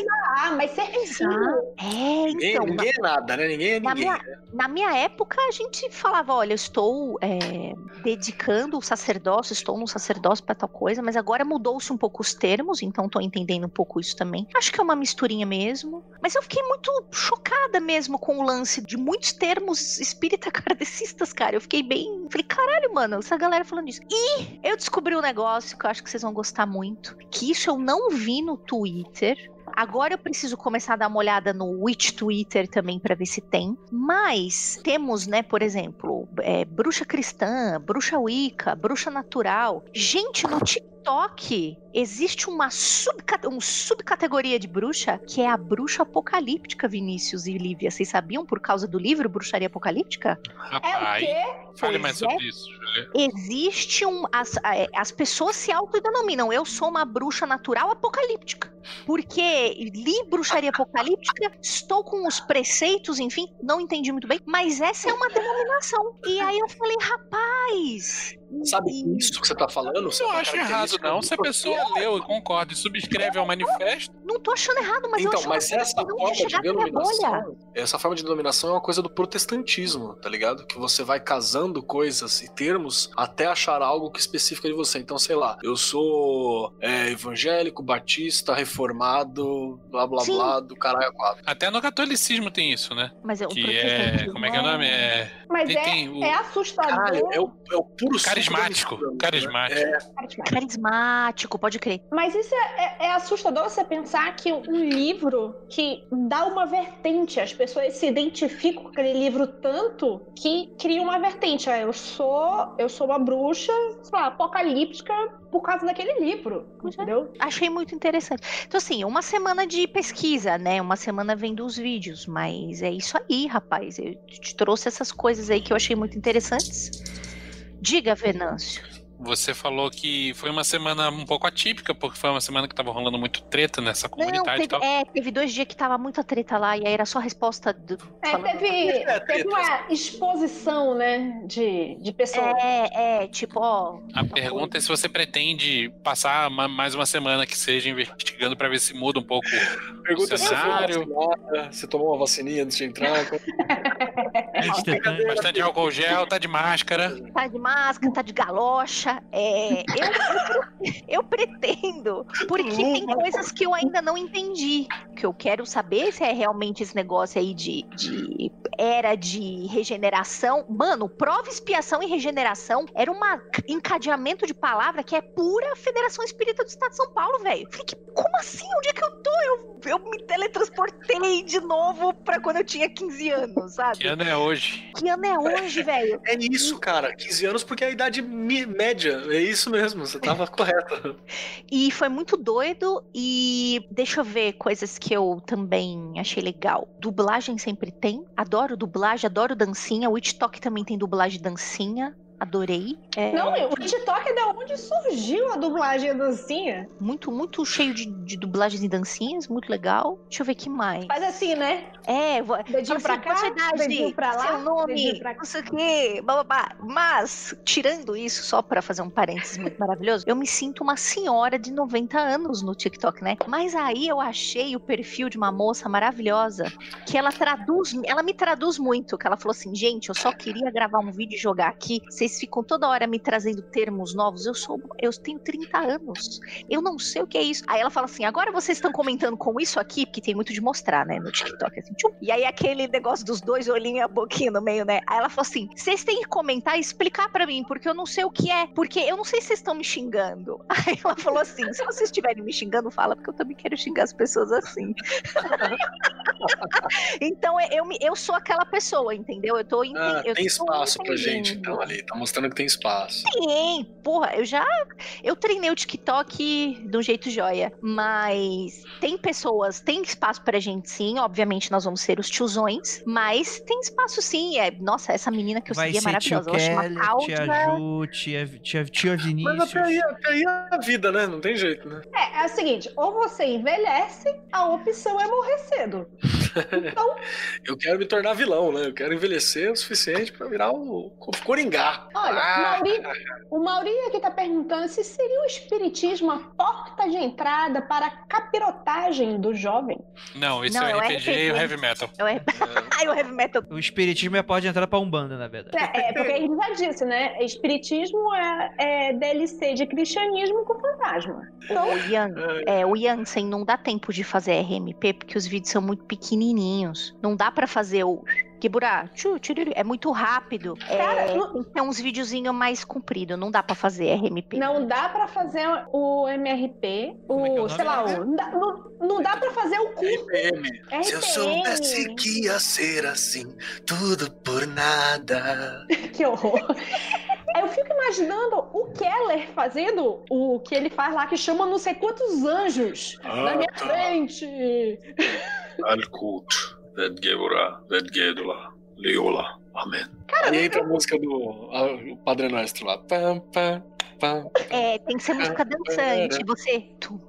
a, mas ser filho. É, então, ninguém é nada, né? Ninguém é na ninguém. minha- Na minha época, a gente falava: olha, eu estou é, dedicando o sacerdócio, estou no sacerdócio para tal coisa, mas agora mudou-se um pouco os termos, então estou entendendo um pouco isso também. Acho que é uma misturinha mesmo. Mas eu fiquei muito chocada mesmo com o lance de muitos termos espírita kardecistas, cara. Eu fiquei bem. Falei, caralho, mano, essa galera falando isso. E eu descobri um negócio que eu acho que vocês vão gostar muito: que isso eu não vi no Twitter. Agora eu preciso começar a dar uma olhada no Witch Twitter também para ver se tem. Mas temos, né, por exemplo, é, bruxa cristã, bruxa wicca, bruxa natural. Gente, no TikTok TikTok existe uma, subcate- um subcategoria de bruxa que é a bruxa apocalíptica, Vinícius e Lívia. Vocês sabiam por causa do livro Bruxaria Apocalíptica? É o Rapaz, quê? fale mais é. sobre isso, Julia. Existe um. As, é, as pessoas se autodenominam. Eu sou uma bruxa natural apocalíptica. Porque li bruxaria apocalíptica, estou com os preceitos, enfim, não entendi muito bem, mas essa é uma denominação. E aí eu falei, rapaz. Sabe e- isso que você tá falando? Eu não acho errado, não. Se a pessoa leu e concorda e subscreve ao manifesto, Não tô achando errado, mas eu então, acho mas uma essa forma de denominação, essa forma de denominação é uma coisa do protestantismo, tá ligado? Que você vai casando coisas e termos até achar algo que especifica de você. Então, sei lá, eu sou é, evangélico, batista, reformado, blá blá Sim. blá, do caralho a quatro. até no catolicismo tem isso, né? Mas é o Que é. protestantismo Como é que é o nome? É. Mas Tem- é, tem o- é assustador. Caralho, é o, é o puro Carismático. mistura, né? Carismático. É, Carismático, pode crer. Mas isso é, é- é assustador você pensar que um livro que dá uma vertente, as pessoas se identificam com aquele livro tanto que cria uma vertente. Ah, eu sou, eu sou uma bruxa, sei lá, apocalíptica por causa daquele livro, é. entendeu? Achei muito interessante. Então, assim, uma semana de pesquisa, né? Uma semana vendo os vídeos, mas é isso aí, rapaz. Eu te trouxe essas coisas aí que eu achei muito interessantes. Diga, Venâncio. Você falou que foi uma semana um pouco atípica, porque foi uma semana que tava rolando muito treta nessa Não, comunidade e teve, tal. é, teve dois dias que tava muita treta lá, e aí era só a resposta do. É, falando- teve, É, teve uma exposição, né, de, de pessoas. É, é, tipo, ó. A pergunta é se você pretende passar ma- mais uma semana que seja investigando pra ver se muda um pouco. Pergunta se você foi Cenário. se tomou uma vacininha antes de entrar. Antitetânico. Bastante álcool gel, tá de máscara. Tá de máscara, tá de galocha. É, eu, eu, eu pretendo. Porque tem coisas que eu ainda não entendi. Que eu quero saber se é realmente esse negócio aí de, de era de regeneração. Mano, prova, expiação e regeneração era um encadeamento de palavra que é pura Federação Espírita do Estado de São Paulo, velho. Como assim? Onde é que eu tô? Eu, eu me teletransportei de novo pra quando eu tinha 15 anos, sabe? Que ano é hoje? Que ano é hoje, velho? É isso, cara. 15 anos porque é a idade mi- média. É isso mesmo, você tava correto. E foi muito doido. E deixa eu ver coisas que eu também achei legal. Dublagem sempre tem. Adoro dublagem, adoro dancinha. O TikTok também tem dublagem de dancinha. Adorei. É Não, o TikTok é da onde surgiu a dublagem da dancinha. muito, muito cheio de, de dublagens e dancinhas. Muito legal. Deixa eu ver que mais. Faz assim, né? É, vou, Dedinho Fala pra assim, cá, qual sua idade, dedinho pra lá, seu nome, pra não sei o quê, bababá. Mas, tirando isso, só pra fazer um parênteses muito maravilhoso, eu me sinto uma senhora de 90 anos no TikTok, né? Mas aí eu achei o perfil de uma moça maravilhosa, que ela traduz, ela me traduz muito, que ela falou assim, gente, eu só queria gravar um vídeo e jogar aqui, vocês ficam toda hora me trazendo termos novos, eu sou, eu tenho 30 anos, eu não sei o que é isso. Aí ela fala assim, agora vocês estão comentando com isso aqui, porque tem muito de mostrar, né, no TikTok, assim, tchum. E aí aquele negócio dos dois olhinhos e a boquinha no meio, né? Aí ela falou assim, vocês têm que comentar e explicar pra mim, porque eu não sei o que é, porque eu não sei se vocês estão me xingando. Aí ela falou assim, se vocês estiverem me xingando, fala, porque eu também quero xingar as pessoas assim. então eu, me- eu sou aquela pessoa, entendeu? Eu tô ente- Ah, eu tem tô espaço pra gente, então, ali. Tá mostrando que tem espaço. Tem, porra, eu já. Eu treinei o TikTok de um jeito joia, mas tem pessoas, tem espaço pra gente sim. Obviamente nós vamos ser os tiozões, mas tem espaço sim. É, nossa, essa menina que eu Vai segui é ser tio maravilhosa. Ela chama Keller, tia. Ju, tia, tia, tia Mas Vinícius. até aí, até aí é a vida, né? Não tem jeito, né? É, é o seguinte, ou você envelhece, a opção é morrer cedo. Então, Eu quero me tornar vilão, né? Eu quero envelhecer o suficiente pra virar o Coringá. Olha, Ah, Mauri, o Mauri aqui tá perguntando se seria o espiritismo a porta de entrada para a capirotagem do jovem. Não, esse Não, é o é o RPG e o. Heavy Metal. Eu é... Ai, o heavy metal. O espiritismo é a porta de entrada pra Umbanda, na verdade. É, é, porque a gente já disse, né? Espiritismo é, é DLC de cristianismo com fantasma. Então, O Ian, é, o Jansen não dá tempo de fazer RMP porque os vídeos são muito pequenininhos. Não dá pra fazer o Kibura, tchu, tchururu, é muito rápido. Cara, é, não- tem uns videozinhos mais compridos, não dá pra fazer RMP. não dá pra fazer o MRP, Como é que é o o, sei lá, o, não, dá, não, não dá pra fazer o curso RPM. Se eu soubesse que ia ser assim, tudo por nada. Que horror. Eu fico imaginando o Keller fazendo o que ele faz lá, que chama não sei quantos anjos na minha tá. frente. Vedgevura, Vedgedula, Leola. Amém. Aí entra a música do a- o Padre Nuestro lá. Pam, pam, pam. É, tem que ser música dançante. Você. Tu.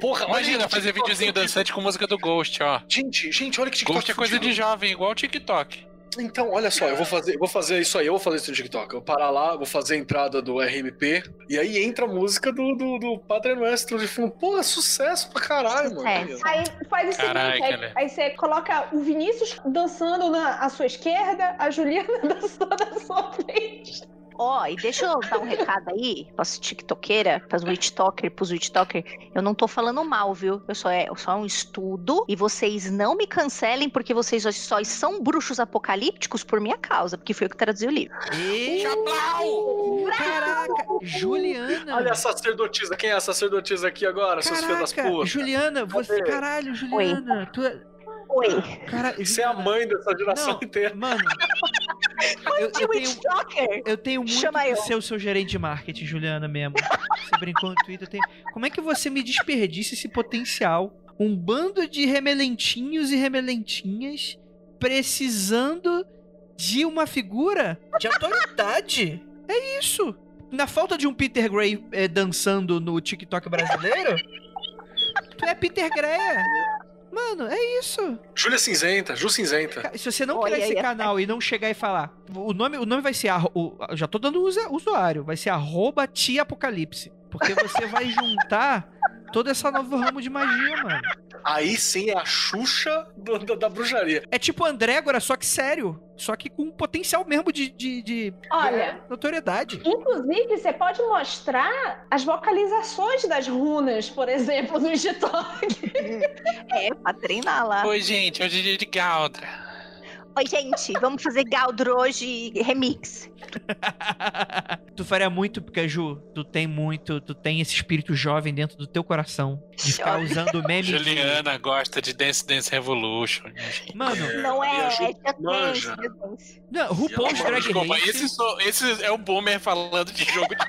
Porra, Imagina fazer videozinho dançante com música do Ghost, ó. Gente, gente, olha que TikTok. Ghost é coisa de jovem, igual o TikTok. Então, olha só, eu vou fazer, eu vou fazer isso aí, eu vou fazer isso no TikTok. Eu vou parar lá, vou fazer a entrada do RMP, e aí entra a música do, do, do Padre Nuestro de fundo. Porra, sucesso pra caralho, mano. Sucesso. Aí faz o seguinte, aí, Keller. aí você coloca o Vinícius dançando na à sua esquerda, a Juliana dançando na sua frente. Ó, e deixa eu dar um recado aí pras tiktokeira, pras witchtoker, pros witchtoker. Eu não tô falando mal, viu? Eu só é só um estudo e vocês não me cancelem porque vocês só, são bruxos apocalípticos por minha causa, porque foi eu que traduzi o livro. E... Chablau! Caraca, Juliana. Olha a sacerdotisa, quem é a sacerdotisa aqui agora, seus filhos das Caraca, putas? Juliana, você. Cadê? Caralho, Juliana. Tu é. Oi. Caralho, Você é a mãe dessa geração Não. inteira. Mano. Eu, eu tenho, eu tenho muito Chama que eu. ser o seu gerente de marketing, Juliana, mesmo. Você brincou no Twitter. tenho- Como é que você me desperdiça esse potencial? Um bando de remelentinhos e remelentinhas precisando de uma figura de autoridade. É isso. Na falta de um Peter Gray eh, dançando no TikTok brasileiro, tu é Peter Greia. Mano, é isso. Júlia Cinzenta, Ju Cinzenta. Se você não Olha criar esse aí, canal e não chegar e falar, o nome, o nome vai ser, o- eu já tô dando usa- usuário, vai ser arroba tia apocalipse. Porque você vai juntar todo esse novo ramo de magia, mano. Aí sim é a Xuxa do- da, da bruxaria. É tipo Andrégora, só que sério. Só que com potencial mesmo de, de, de Olha. notoriedade. Inclusive, você pode mostrar as vocalizações das runas, por exemplo, no TikTok. É, pra treinar lá. Oi, gente, hoje é dia de Galdra. Oi, gente, vamos fazer Galdro hoje remix. tu faria muito, porque, Ju, tu tem muito, tu tem esse espírito jovem dentro do teu coração. De ficar usando meme. de- Juliana gosta de Dance Dance Revolution. gente? Mano, Não é, a Ju é Just. Dance, não, RuPaul's Drag Desculpa, Race. esse, sou- esse é o Boomer falando de jogo de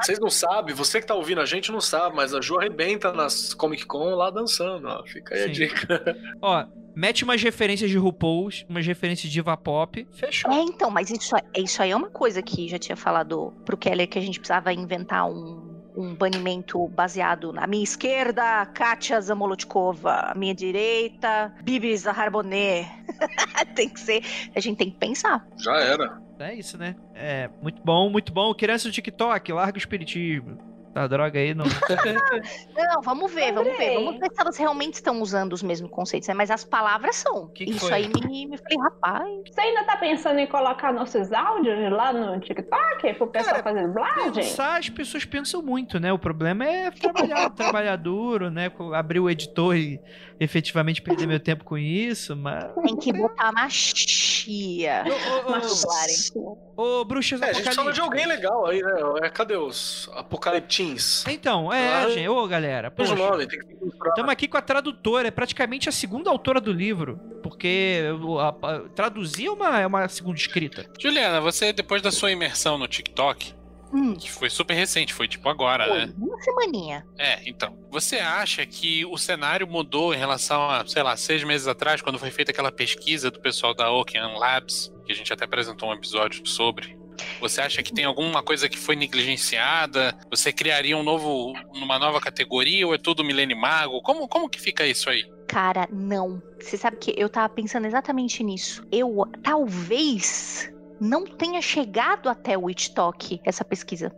Vocês não sabem, você que tá ouvindo a gente não sabe, mas a Ju arrebenta nas Comic Con lá dançando, ó. Fica aí a Sim. dica. Ó, mete umas referências de RuPaul's, umas referências de diva pop. Fechou. É, então, mas isso, isso aí é uma coisa que já tinha falado pro Keller que a gente precisava inventar um, um banimento baseado na minha esquerda, Katia Zamolotkova, à minha direita, Bibi Zaharbonet. tem que ser, a gente tem que pensar. Já era. É isso, né? É, muito bom, muito bom. Criança do TikTok, larga o espiritismo. Tá, droga aí, não. Não, vamos ver, vamos ver. Vamos ver se elas realmente estão usando os mesmos conceitos, né? Mas as palavras são. Que que Isso foi? aí me, me falei, rapaz. Você ainda tá pensando em colocar nossos áudios lá no TikTok pro pessoal Cara, fazer dublagem? Pensar, as pessoas pensam muito, né? O problema é trabalhar, trabalhar duro, né? Abrir o editor e efetivamente perder meu tempo com isso, mas. Tem que botar machia. Ô, ô, Mas ô, dublarem. Ô, bruxas É, a gente precisa de alguém legal aí, né? É, cadê os apocaliptins? Então, é, Ah, gente. Ô, galera. Poxa, nome, tem que. Estamos aqui com a tradutora, é praticamente a segunda autora do livro. Porque a- a- traduzir é uma, é uma segunda escrita. Juliana, você, depois da sua imersão no TikTok, Hum, que foi super recente, foi tipo agora, né? uma semaninha. É, então. Você acha que o cenário mudou em relação a, sei lá, seis meses atrás, quando foi feita aquela pesquisa do pessoal da Ocean Labs, que a gente até apresentou um episódio sobre? Você acha que tem alguma coisa que foi negligenciada? Você criaria um novo, uma nova categoria ou é tudo Milênio Mago? Como, como que fica isso aí? Cara, não. Você sabe que eu tava pensando exatamente nisso. Eu talvez não tenha chegado até o Witch Talk essa pesquisa.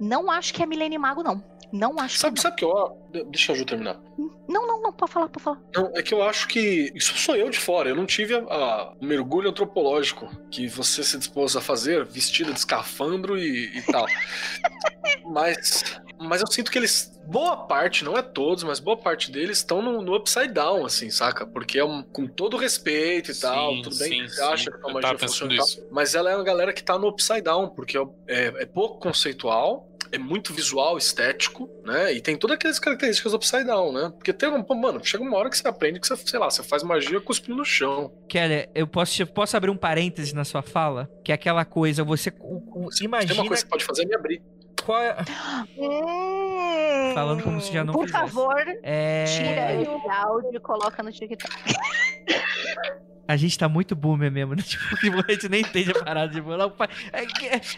Não acho que é Milene Mago, não. Não acho Sabe, que sabe que eu. Deixa a Ju terminar. não. Não, não, pode falar, pode falar. Não, é que eu acho que isso sou eu de fora. Eu não tive a- a- o mergulho antropológico que você se dispôs a fazer, vestida de escafandro e, e tal. mas, mas eu sinto que eles, boa parte, não é todos, mas boa parte deles estão no, no upside down, assim, saca? Porque é um, com todo respeito e Sim, tal, tudo bem sim, que você acha sim. que a Eu magia funciona e tal, mas ela é uma galera que tá no upside down, porque é, é- é pouco conceitual. é muito visual, estético, né? E tem todas aquelas características upside down, né? Porque tem uma, mano, chega uma hora que você aprende que você, sei lá, você faz magia cuspindo no chão. Keller, eu posso, posso abrir um parêntese na sua fala? Que é aquela coisa, você o, o, imagina... Tem uma coisa que você pode fazer é me abrir. Qual é... Falando como se já não Por fizesse. favor, É... tira esse áudio e coloca no TikTok. A gente tá muito boomer mesmo, né? Tipo, a gente nem entende a parada de bola.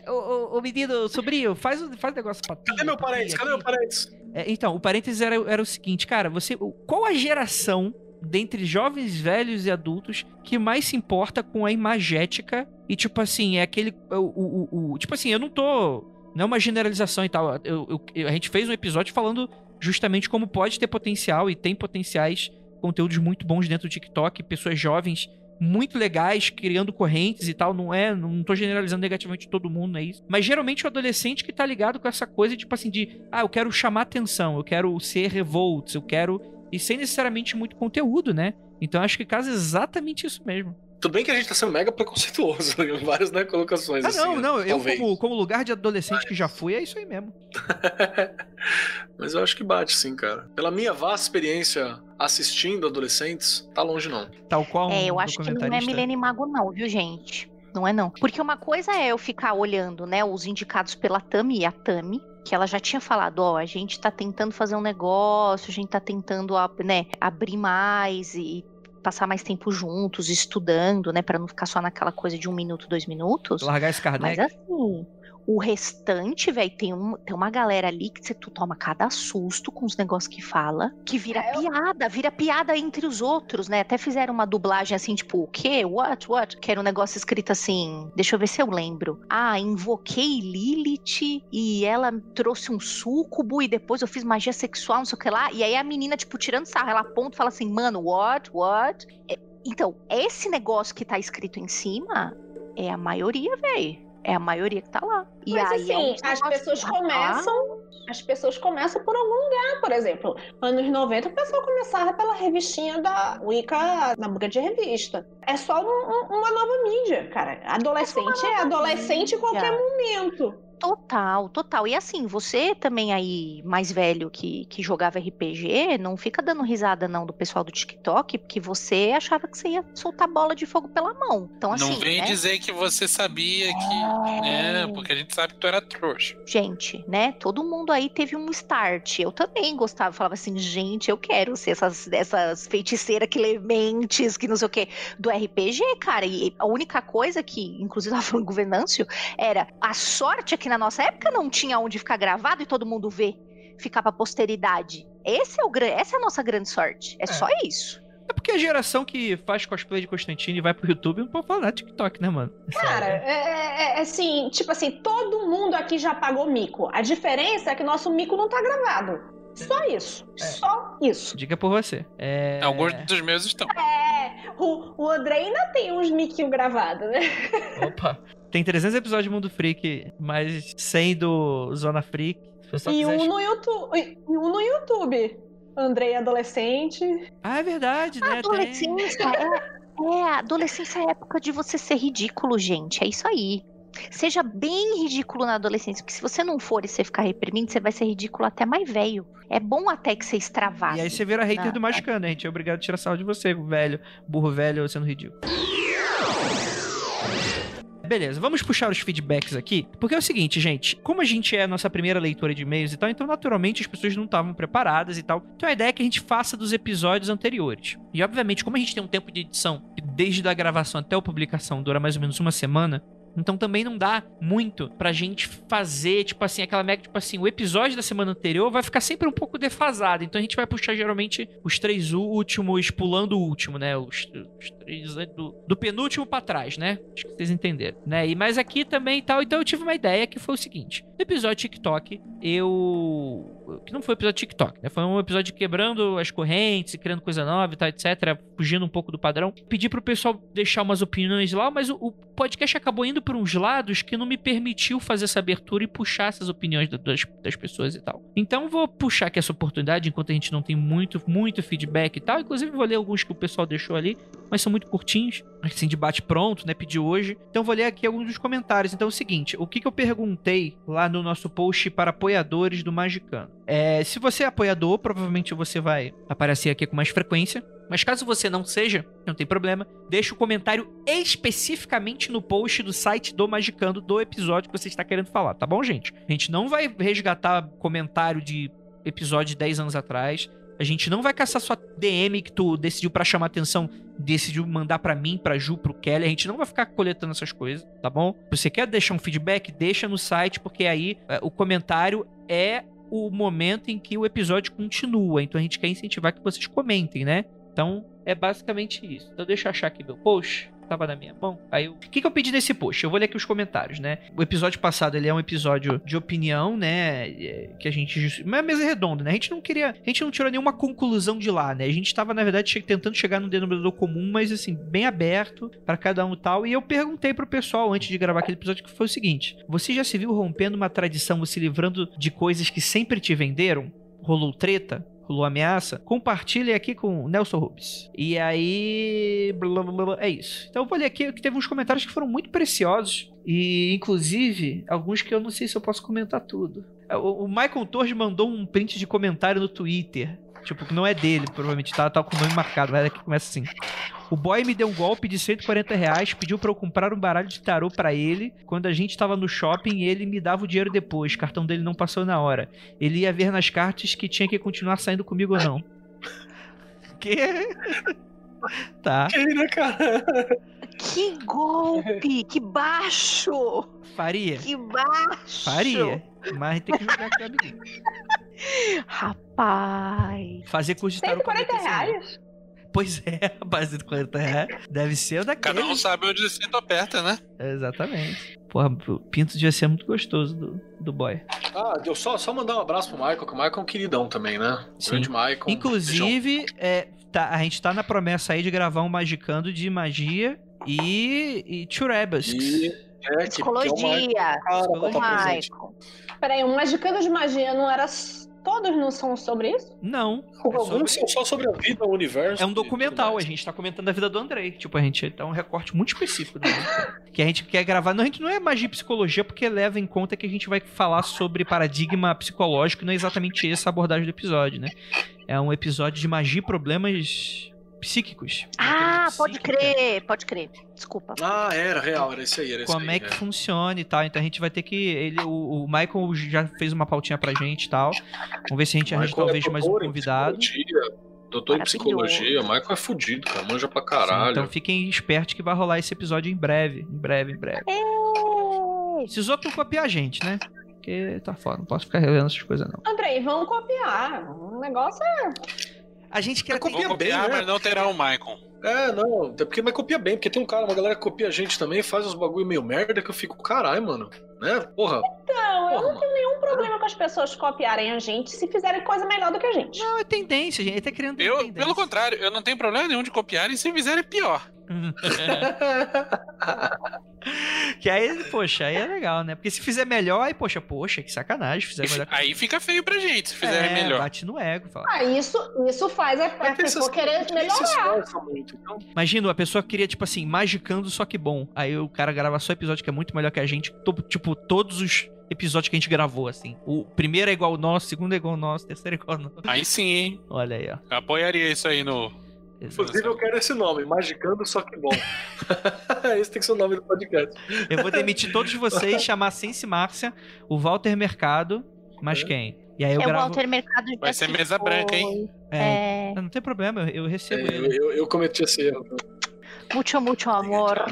Ô, ô, menino, sobrinho, faz, um- faz um negócio pra ti. Cadê meu parênteses? Cadê meu parênteses? É, então, o parênteses era, era o seguinte, cara, você. o- Qual a geração dentre jovens, velhos e adultos que mais se importa com a imagética e, tipo assim, é aquele. O, o- o- o- tipo assim, eu não tô. Não é uma generalização e tal. eu- eu- a gente fez um episódio falando justamente como pode ter potencial e tem potenciais, conteúdos muito bons dentro do TikTok, pessoas jovens muito legais, criando correntes e tal. Não é, não tô generalizando negativamente todo mundo, não é isso. Mas geralmente o adolescente que tá ligado com essa coisa, tipo assim, de ah, eu quero chamar atenção, eu quero ser revolts, eu quero. E sem necessariamente muito conteúdo, né? Então acho que casa exatamente isso mesmo. Tudo bem que a gente tá sendo mega preconceituoso em várias né, colocações. Ah, assim, não, não. Eu, como, como lugar de adolescente que já fui, é isso aí mesmo. Mas eu acho que bate sim, cara. Pela minha vasta experiência assistindo adolescentes, tá longe não. Tal qual. É, eu um acho que não é. Milene Mago, não, viu, gente? Não é não. Porque uma coisa é eu ficar olhando, né, os indicados pela Tami e a Tami, que ela já tinha falado, ó, a gente tá tentando fazer um negócio, a gente tá tentando, né, abrir mais e passar mais tempo juntos, estudando, né, Pra não ficar só naquela coisa de um minuto, dois minutos. Largar esse Mas Kardec. assim, o restante, velho, tem, um, tem uma galera ali que você tu toma cada susto com os negócios que fala, que vira É, eu- piada, vira piada entre os outros, né? Até fizeram uma dublagem assim, tipo, o quê? What? What? Que era um negócio escrito assim, deixa eu ver se eu lembro. Ah, invoquei Lilith e ela trouxe um súcubo e depois eu fiz magia sexual, não sei o que lá. E aí a menina, tipo, tirando sarro, ela aponta e fala assim, mano, what? What? É, Então, esse negócio que tá escrito em cima é a maioria, velho. É a maioria que tá lá. E Mas aí é assim, um as pessoas tá lá. começam. As pessoas começam por algum lugar, por exemplo. Anos 90, o pessoal começava pela revistinha da Wicca na banca de revista. É só um- um- uma nova mídia, cara. Adolescente é, adolescente em qualquer momento. Total, total. E assim, você também aí, mais velho que, que jogava RPG, não fica dando risada não do pessoal do TikTok, porque você achava que você ia soltar bola de fogo pela mão. Então assim, não vem né? dizer que você sabia que. É, porque a gente sabe que tu era trouxa. Gente, né? Todo mundo aí teve um start. Eu também gostava, falava assim, gente, eu quero ser essas, essas feiticeiras que lê mentes, que não sei o quê, do RPG, cara. E a única coisa que, inclusive, tava falando com o Venâncio, era a sorte é que na nossa época não tinha onde ficar gravado e todo mundo vê, ficar pra posteridade. Esse é o, essa é a nossa grande sorte. É, É. só isso. É porque a geração que faz cosplay de Constantine e vai pro YouTube não pode falar TikTok, né, mano? Cara, é, é- é assim, tipo assim, todo mundo aqui já pagou mico. A diferença é que nosso mico não tá gravado. Só isso. É. Só isso. Diga por você. É... Alguns dos meus estão. É, o, o André ainda tem uns miquinhos gravados, né? Opa. Tem 300 episódios de Mundo Freak, mas 100 do Zona Freak. E um no YouTube. E um no YouTube. Andrei adolescente. Ah, é verdade, né? Adolescência é, é, adolescência é a época de você ser ridículo, gente. É isso aí. Seja bem ridículo na adolescência, porque se você não for e você ficar reprimindo, você vai ser ridículo até mais velho. É bom até que você extravase. E aí você vira hater Não, do Magicano, a gente é obrigado a tirar sarro de você, velho, burro velho, sendo ridículo. Beleza, vamos puxar os feedbacks aqui, porque é o seguinte, gente, como a gente é a nossa primeira leitura de e-mails e tal, então naturalmente as pessoas não estavam preparadas e tal. Então a ideia é que a gente faça dos episódios anteriores. E obviamente, como a gente tem um tempo de edição, que desde a gravação até a publicação dura mais ou menos uma semana, então também não dá muito pra gente fazer, tipo assim, aquela mega, tipo assim, o episódio da semana anterior vai ficar sempre um pouco defasado. Então a gente vai puxar geralmente os três últimos, pulando o último, né? Os, os três do, do penúltimo pra trás, né? Acho que vocês entenderam, né? E mas aqui também e tal. Então eu tive uma ideia que foi o seguinte: no episódio TikTok, eu. Que não foi um episódio TikTok, né? Foi um episódio quebrando as correntes, criando coisa nova e tal, etc. Fugindo um pouco do padrão. Pedi pro pessoal deixar umas opiniões lá, mas o, o podcast acabou indo por uns lados que não me permitiu fazer essa abertura e puxar essas opiniões da- das, das pessoas e tal. Então vou puxar aqui essa oportunidade, enquanto a gente não tem muito, muito feedback e tal. Inclusive vou ler alguns que o pessoal deixou ali, mas são muito curtinhos. assim, de bate pronto, né? Pedi hoje. Então vou ler aqui alguns dos comentários. Então é o seguinte: o que, que eu perguntei lá no nosso post para apoiadores do Magicano? É, se você é apoiador, provavelmente você vai aparecer aqui com mais frequência. Mas caso você não seja, não tem problema, deixa o comentário especificamente no post do site do Magicando do episódio que você está querendo falar, tá bom, gente? A gente não vai resgatar comentário de episódio de 10 anos atrás. A gente não vai caçar sua DM que tu decidiu para chamar atenção, decidiu mandar para mim, pra Ju, pro Kelly. A gente não vai ficar coletando essas coisas, tá bom? Você quer deixar um feedback? Deixa no site, porque aí é, o comentário é o momento em que o episódio continua. Então a gente quer incentivar que vocês comentem, né? Então é basicamente isso. Então deixa eu achar aqui meu post tava na minha mão. Aí o que, que eu pedi nesse post? Eu vou ler aqui os comentários, né? O episódio passado ele é um episódio de opinião, né? É, que a gente. Mas é mesa redonda, né? A gente não queria. A gente não tirou nenhuma conclusão de lá, né? A gente tava, na verdade, tentando chegar num denominador comum, mas assim, bem aberto para cada um tal. E eu perguntei pro pessoal antes de gravar aquele episódio que foi o seguinte: Você já se viu rompendo uma tradição, se livrando de coisas que sempre te venderam? Rolou treta? Rolou ameaça, compartilhe aqui com o Nelson Rubens. E aí. Blá, blá, blá, é isso. Então eu vou ler aqui que teve uns comentários que foram muito preciosos. E, inclusive, alguns que eu não sei se eu posso comentar tudo. O, o Michael Torres mandou um print de comentário no Twitter. Tipo, que não é dele, provavelmente, tá, tá com o nome marcado. Mas que começa assim. O boy me deu um golpe de 140 reais, pediu para eu comprar um baralho de tarô para ele. Quando a gente tava no shopping, ele me dava o dinheiro depois. O cartão dele não passou na hora. Ele ia ver nas cartas que tinha que continuar saindo comigo ou não. que? tá. Que, né, cara? Que golpe! Que baixo! Faria. Que baixo! Faria. Mas tem que jogar com o. Rapaz. Fazer curso de tarô. 140 reais? Pois é, a base do 40 reais deve ser o daquele. Cada um sabe onde o cinto aperta, né? Exatamente. Porra, o Pinto devia ser muito gostoso do, do boy. Ah, deu só, só mandar um abraço pro Michael, que o Michael é um queridão também, né? Sim. Grande Michael. Inclusive, é, tá, a gente tá na promessa aí de gravar um Magicando de magia e, e Churebas. E, é, que, que é o Michael, Psicologia. cara, pra O tá. Michael. Peraí, o Magicando de Magia não era. s- Todos não são sobre isso? Não. É, Alguns sobre- são só sobre a vida, o universo. é um documental, a gente tá comentando a vida do Andrei. Tipo, a gente tá um recorte muito específico dele. que a gente quer gravar. Não, a gente não é magia e psicologia, porque leva em conta que a gente vai falar sobre paradigma psicológico, e não é exatamente essa a abordagem do episódio, né? É um episódio de magia e problemas psíquicos. Ah, pode psíquica. crer, pode crer. Desculpa. Ah, era real, era isso aí, era como aí. é que funciona e tal. Então a gente vai ter que. Ele, o, o Michael já fez uma pautinha pra gente e tal. Vamos ver se a gente arranja é talvez mais um convidado. Doutor em psicologia, Michael é fudido, cara. Manja pra Sim, caralho. então fiquem espertos que vai rolar esse episódio em breve. Em breve, em breve. Ei, Esses outros não copiar a gente, né? Porque tá foda, não posso ficar revelando essas coisas, não. Andrei, vamos copiar. O negócio é. A gente quer Copia Vou bem, copiar, né? mas não terá o Maicon. É, não, até porque mas copia bem, porque tem um cara, uma galera que copia a gente também, faz uns bagulho meio merda que eu fico, caralho, mano. Né? Porra. Eu porra, não tenho nenhum problema com as pessoas copiarem a gente se fizerem coisa melhor do que a gente. Não, é tendência, gente. Ele tá criando Eu, tendência. pelo contrário, eu não tenho problema nenhum de copiar e se fizerem pior. que aí, poxa, aí é legal, né? Porque se fizer melhor, aí, poxa, poxa, que sacanagem. Fizer melhor. aí fica feio pra gente se fizerem é, melhor. Bate no ego. Fala. Ah, isso, isso faz a, a pessoa querer melhorar. Então. Imagina, a pessoa queria, tipo assim, magicando, só que bom. Aí o cara grava só episódio que é muito melhor que a gente. Tipo, todos os episódios que a gente gravou, assim. O primeiro é igual ao nosso, o segundo é igual ao nosso, o terceiro é igual ao nosso. Aí sim, hein? Olha aí, ó. Eu apoiaria isso aí no. Inclusive, eu quero esse nome, Magicando, só que bom. esse tem que ser o nome do podcast. Eu vou demitir todos vocês, chamar Sense Márcia, o Walter Mercado, mas quem? E aí eu é o gravo. Walter Mercado já Vai ser se mesa branca, hein? É, É. Não tem problema, eu, eu É, recebo eu, ele. eu, eu cometi esse erro. Muito, muito amor.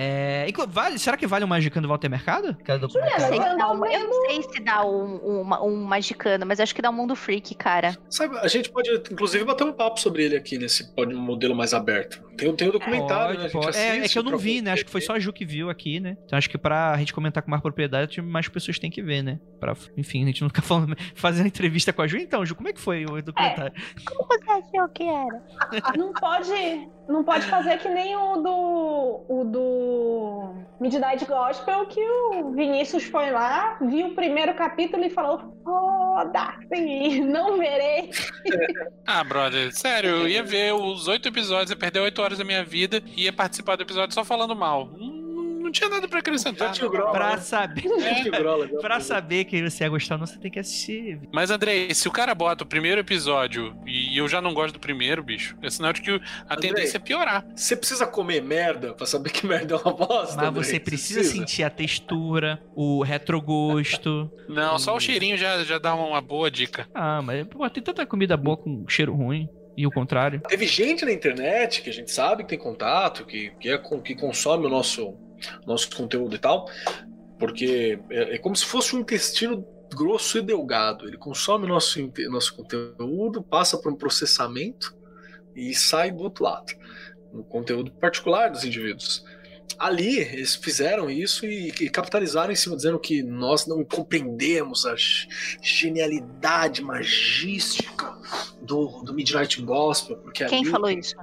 É, inclu- vale, será que vale o Magicando Walter Mercado? Sei dá dá um- eu um- não sei se dá um, um, um magicano, mas acho que dá um mundo freak, cara. Sabe, a gente pode, inclusive, bater um papo sobre ele aqui nesse modelo mais aberto. Tem, tem um documentário, Pode, né? A gente pode. É, é assiste, que eu não vi, né? Acho que foi só a Ju que viu aqui, né? Então acho que pra gente comentar com mais propriedade, mais pessoas têm que ver, né? Pra, enfim, a gente não fica falando, fazendo entrevista com a Ju. Então, Ju, como é que foi o documentário? Como você achou que era? Não pode, não pode fazer que nem o do o do Midnight Gospel que o Vinícius foi lá, viu o primeiro capítulo e falou: Foda-se, não verei. Ah, brother, sério, eu ia ver os oito episódios, ia perder oito horas da minha vida e ia participar do episódio só falando mal. Não, não tinha nada pra acrescentar. Já tinha o não. Grola, Pra né? saber, já. pra saber que você ia gostar ou não, você tem que assistir. Mas, Andrei, se o cara bota o primeiro episódio e eu já não gosto do primeiro, bicho, é sinal de que a Andrei. tendência é piorar. Você precisa comer merda pra saber que merda é uma bosta. Mas Andrei? você precisa sentir a textura, o retrogosto. Não, só Hum. o cheirinho já, já dá uma boa dica. Ah, mas pô, tem tanta comida boa com cheiro ruim. E o contrário. Teve gente na internet que a gente sabe que tem contato, que, que, é, com- que consome o nosso, nosso conteúdo e tal, porque é, é como se fosse um intestino grosso e delgado. Ele consome nosso, nosso conteúdo, passa por um processamento e sai do outro lado. O conteúdo particular dos indivíduos. Ali, eles fizeram isso e, e capitalizaram em cima, dizendo que nós não compreendemos a genialidade magística do, do Midnight Gospel, porque Quem ali falou isso?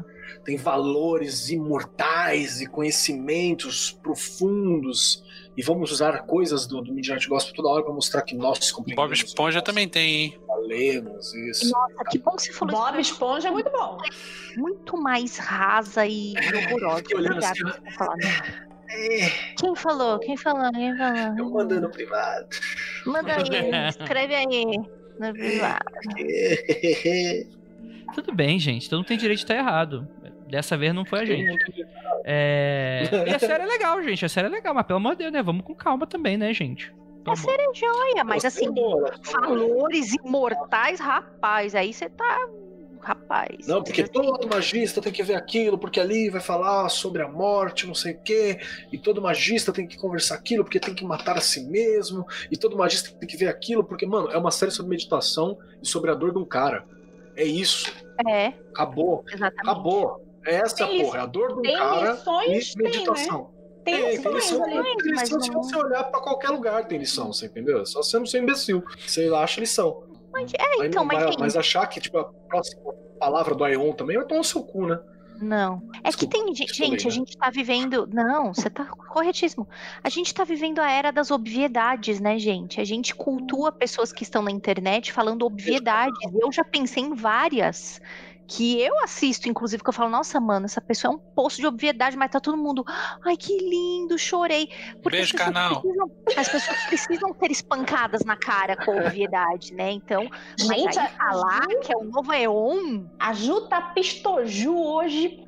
tem valores imortais e conhecimentos profundos. E vamos usar coisas do, do Midnight Gospel toda hora para mostrar que nós Bob compreendemos. Esponja nós também tem, hein? Valemos isso. Nossa, que bom que você falou Bob isso. Esponja é muito bom. Muito mais rasa e horrorosa. Fiquei olhando Obrigada assim, por falar. É, Quem falou? Quem falou? Quem falou? eu mando no privado. Manda aí, escreve aí. No privado. Tudo bem, gente. Todo mundo tem direito de estar errado. Dessa vez não foi a gente. É... E a série é legal, gente. A série é legal, mas pelo amor de Deus, né? Vamos com calma também, né, gente? A Vamos. série é joia, mas assim, Boa, valores imortais, rapaz, aí você tá. Rapaz. Não, porque todo magista tem que ver aquilo, porque ali vai falar sobre a morte, não sei o quê, e todo magista tem que conversar aquilo, porque tem que matar a si mesmo, e todo magista tem que ver aquilo, porque, mano, é uma série sobre meditação e sobre a dor de um cara. É isso. É, Acabou. exatamente. Acabou. É essa Tem porra, é a dor de um Tem cara lições, e tem, né? Tem É, tem lições lição, ali. tem mas lição se não- você olhar pra qualquer lugar tem lição, você entendeu? Só você não ser imbecil. Você acha lição. Mas, é, Aí então, mas vai- tem. mas achar que tipo, a próxima palavra do Aeon também vai tomar o seu cu, né? Não. É que Desculpa, tem. te Gente, falei, a né? gente tá vivendo. Não, você tá corretíssimo. A gente tá vivendo a era das obviedades, né, gente? A gente cultua pessoas que estão na internet falando obviedades. Eu já pensei em várias. Que eu assisto, inclusive, que eu falo, nossa, mano, essa pessoa é um poço de obviedade, mas tá todo mundo. Ai, que lindo, chorei. Porque Beijo, as pessoas canal. precisam- as pessoas precisam ser espancadas na cara com obviedade, né? Então, mas Gente, aí a- falar que é o novo Eon, A Ju tá pistoju hoje.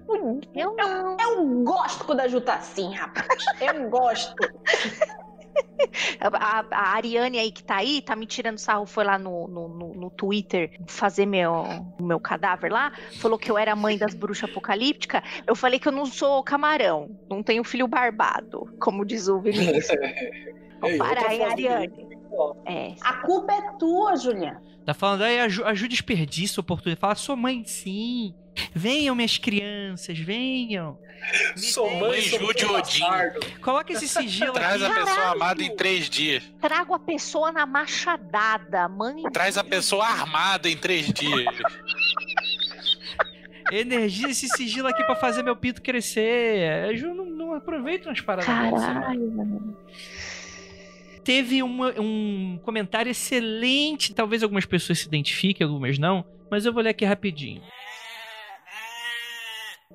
eu não. Eu gosto quando a Ju tá assim, rapaz. Eu gosto. A, a Ariane aí que tá aí, tá me tirando sarro, foi lá no, no, no- no Twitter fazer meu, o meu cadáver lá, falou que eu era mãe das bruxas apocalípticas. Eu falei que eu não sou camarão, não tenho filho barbado, como diz o Vinícius. Ei, Para aí. Ariane. É. A culpa é tua, Juliana. Tá falando aí, a Ju, a Ju desperdiça a oportunidade. Fala, sou mãe sim. Venham, minhas crianças, venham. Sou Mãe mãe, sou Ju de muito Odin. Coloca esse sigilo Traz a pessoa Caralho! amada em três dias. Trago a pessoa na machadada, mãe. Traz a pessoa armada em três dias. Energiza esse sigilo aqui pra fazer meu pinto crescer. A Ju não, não aproveita umas paradas. Caralho, mano. Teve uma- um comentário excelente. Talvez algumas pessoas se identifiquem, algumas não. Mas eu vou ler aqui rapidinho.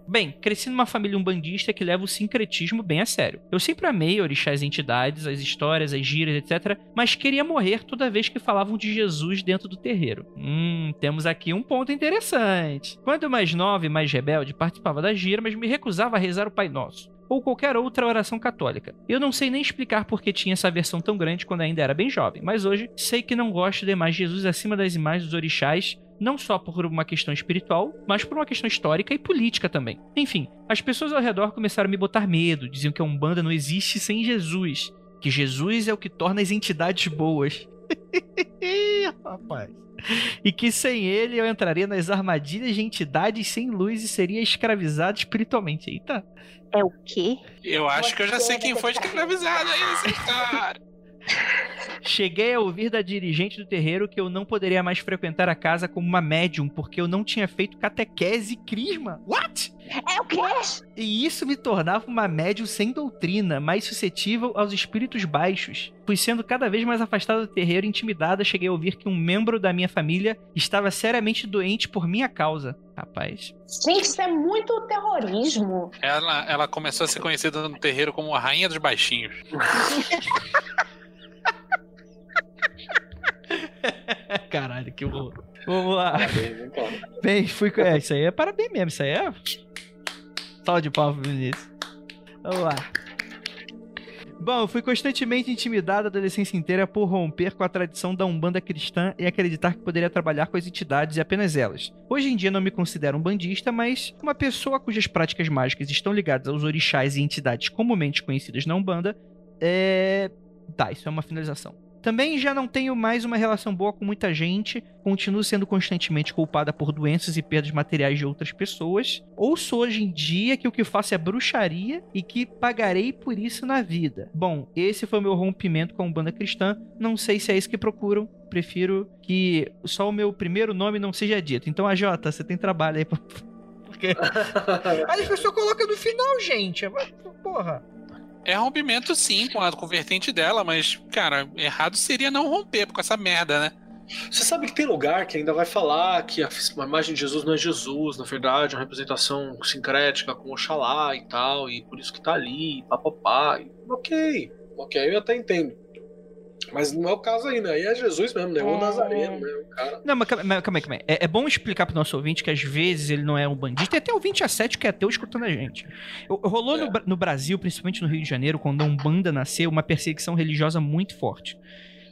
Bem, cresci numa família umbandista que leva o sincretismo bem a sério. Eu sempre amei orixás entidades, as histórias, as gírias, etc. Mas queria morrer toda vez que falavam de Jesus dentro do terreiro. Hum, temos aqui um ponto interessante. Quando eu mais nova e mais rebelde, participava da gira, mas me recusava a rezar o Pai Nosso ou qualquer outra oração católica. Eu não sei nem explicar por que tinha essa versão tão grande quando ainda era bem jovem, mas hoje sei que não gosto de mais Jesus acima das imagens dos orixás, não só por uma questão espiritual, mas por uma questão histórica e política também. Enfim, as pessoas ao redor começaram a me botar medo, diziam que a Umbanda não existe sem Jesus, que Jesus é o que torna as entidades boas. Rapaz. E que sem ele eu entraria nas armadilhas de entidades sem luz e seria escravizado espiritualmente. Eita. É o quê? Eu acho que eu já sei quem foi escravizado aí nessa história. Cheguei a ouvir da dirigente do terreiro que eu não poderia mais frequentar a casa como uma médium, porque eu não tinha feito catequese e crisma. What? É o quê? E isso me tornava uma médium sem doutrina, mais suscetível aos espíritos baixos. Fui sendo cada vez mais afastada do terreiro e intimidada, cheguei a ouvir que um membro da minha família estava seriamente doente por minha causa. Rapaz. Gente, isso é muito terrorismo. Ela, ela começou a ser conhecida no terreiro como a Rainha dos Baixinhos. Caralho, que horror. Vamos lá. Bem, fui com. É, isso aí é parabéns mesmo. Isso aí é. Salve de palmas pro Vinícius. Vamos lá. Bom, fui constantemente intimidado a adolescência inteira por romper com a tradição da Umbanda cristã e acreditar que poderia trabalhar com as entidades e apenas elas. Hoje em dia não me considero um bandista, mas uma pessoa cujas práticas mágicas estão ligadas aos orixás e entidades comumente conhecidas na Umbanda, é. Tá, isso é uma finalização. Também já não tenho mais uma relação boa com muita gente, continuo sendo constantemente culpada por doenças e perdas materiais de outras pessoas. Ouço hoje em dia que o que faço é bruxaria e que pagarei por isso na vida. Bom, esse foi o meu rompimento com a Umbanda cristã. Não sei se é isso que procuram. Prefiro que só o meu primeiro nome não seja dito. Então, a Jota, você tem trabalho aí pra. Porque. Aí as pessoas colocam no final, gente. Porra. É rompimento sim com a vertente dela, mas, cara, errado seria não romper com essa merda, né? Você sabe que tem lugar que ainda vai falar que a imagem de Jesus não é Jesus, na verdade, é uma representação sincrética com Oxalá e tal, e por isso que tá ali, papapá. e- Ok, ok, eu até entendo. Mas não é o caso aí, né? Aí é Jesus mesmo, né? O É. Nazareno, né? O cara. Não, mas calma, calma aí, calma aí. É, é bom explicar pro nosso ouvinte que às vezes ele não é um bandido. Tem até ouvinte a sete que é ateu escutando a gente. Eu- Rolou no, É. Bra- no Brasil, principalmente no Rio de Janeiro, quando a Umbanda nasceu, uma perseguição religiosa muito forte.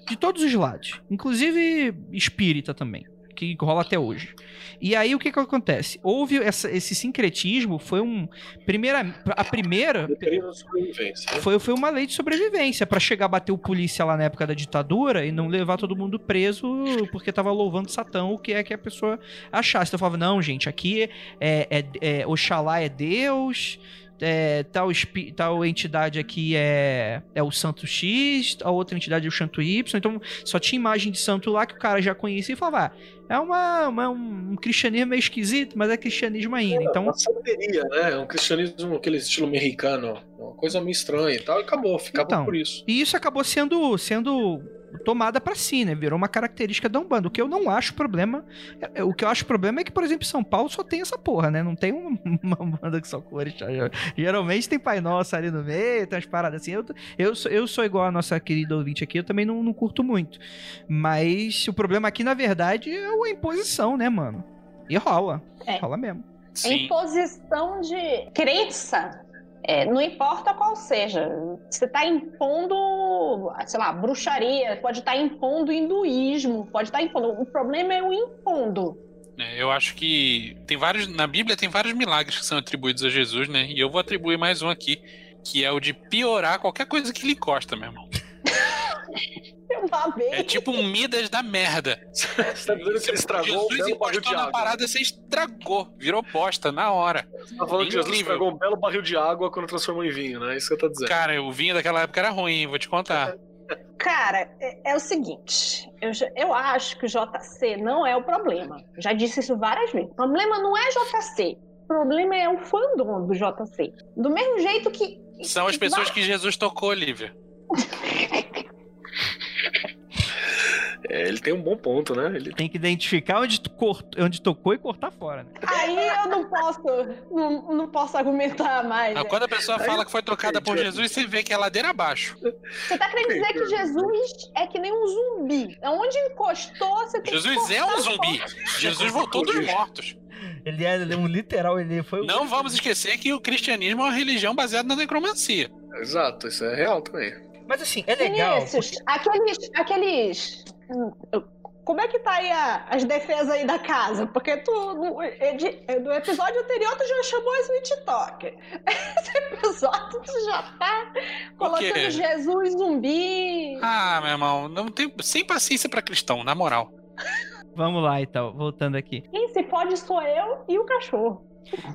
De todos os lados. Inclusive espírita também. Que rola até hoje. E aí o que que acontece? Houve essa- esse sincretismo, foi um. Primeira, a primeira. Né? Foi, foi uma lei de sobrevivência pra chegar a bater o polícia lá na época da ditadura e não levar todo mundo preso porque tava louvando Satã, o que é que a pessoa achasse. Então eu falava, não, gente, aqui é, é, é Oxalá é Deus, é, tal, tal entidade aqui é, é o Santo X, a outra entidade é o Santo Y. Então só tinha imagem de santo lá que o cara já conhecia e falava, ah, é uma, uma- um cristianismo meio esquisito, mas é cristianismo ainda. Então Uma santeria, né? Um cristianismo, aquele estilo mexicano, uma coisa meio estranha e tal, e acabou, ficava Então. por isso. E isso acabou sendo, sendo tomada pra si, né? Virou uma característica da Umbanda. O que eu não acho problema. é- é- O que eu acho problema é que, por exemplo, São Paulo só tem essa porra, né? Não tem um- uma Umbanda que só cores. Geralmente tem Pai Nosso ali no meio, tem umas paradas assim. Eu, eu, sou, eu sou igual a nossa querida ouvinte aqui, eu também não, não curto muito. Mas o problema aqui, na verdade, é a imposição, né, mano? E rola. É. Rola mesmo. É imposição de crença. É, não importa qual seja. Você está impondo, sei lá, bruxaria, pode estar impondo hinduísmo, pode estar impondo. O problema é o impondo. É, Eu acho que tem vários. Na Bíblia tem vários milagres que são atribuídos a Jesus, né? E eu vou atribuir mais um aqui, que é o de piorar qualquer coisa que lhe encosta, meu irmão. Uma vez. É tipo um Midas da merda. Você tá dizendo que ele estragou um Jesus belo barril de encostou na água. parada, você estragou. Virou bosta na hora. Você tá falando que Jesus estragou um belo barril de água quando transformou em vinho, né? Isso que eu tô dizendo. Cara, o vinho daquela época era ruim, vou te contar. Cara, é, é o seguinte, eu, eu acho que o JC não é o problema. Eu já disse isso várias vezes. O problema não é JC. O problema é o fandom do JC. Do mesmo jeito que. São as pessoas que Jesus tocou, Lívia. É, ele tem um bom ponto, né? Ele Tem que identificar onde, tu cort- onde tocou e cortar fora, né? Aí eu não posso, não, não posso argumentar mais. Ah, Quando a pessoa Aí fala eu que foi tocada por entendi. Jesus, você vê que é ladeira abaixo. Você tá querendo dizer que Jesus é que nem um zumbi. Onde encostou, você tem Jesus que é um zumbi. fora. Jesus voltou dos mortos. Ele é um literal, ele foi Não vamos esquecer que o cristianismo é uma religião baseada na necromancia. Exato, isso é real também. Mas assim, é legal. Vinícius, aqueles, aqueles. Como é que tá aí a- as defesas aí da casa? Porque tu, no, no episódio anterior, tu já chamou as Witch Talker. Esse episódio tu já tá colocando Jesus zumbi. Ah, meu irmão, não tem sem paciência pra cristão, na moral. Vamos lá, então, voltando aqui. Quem se pode sou eu e o cachorro.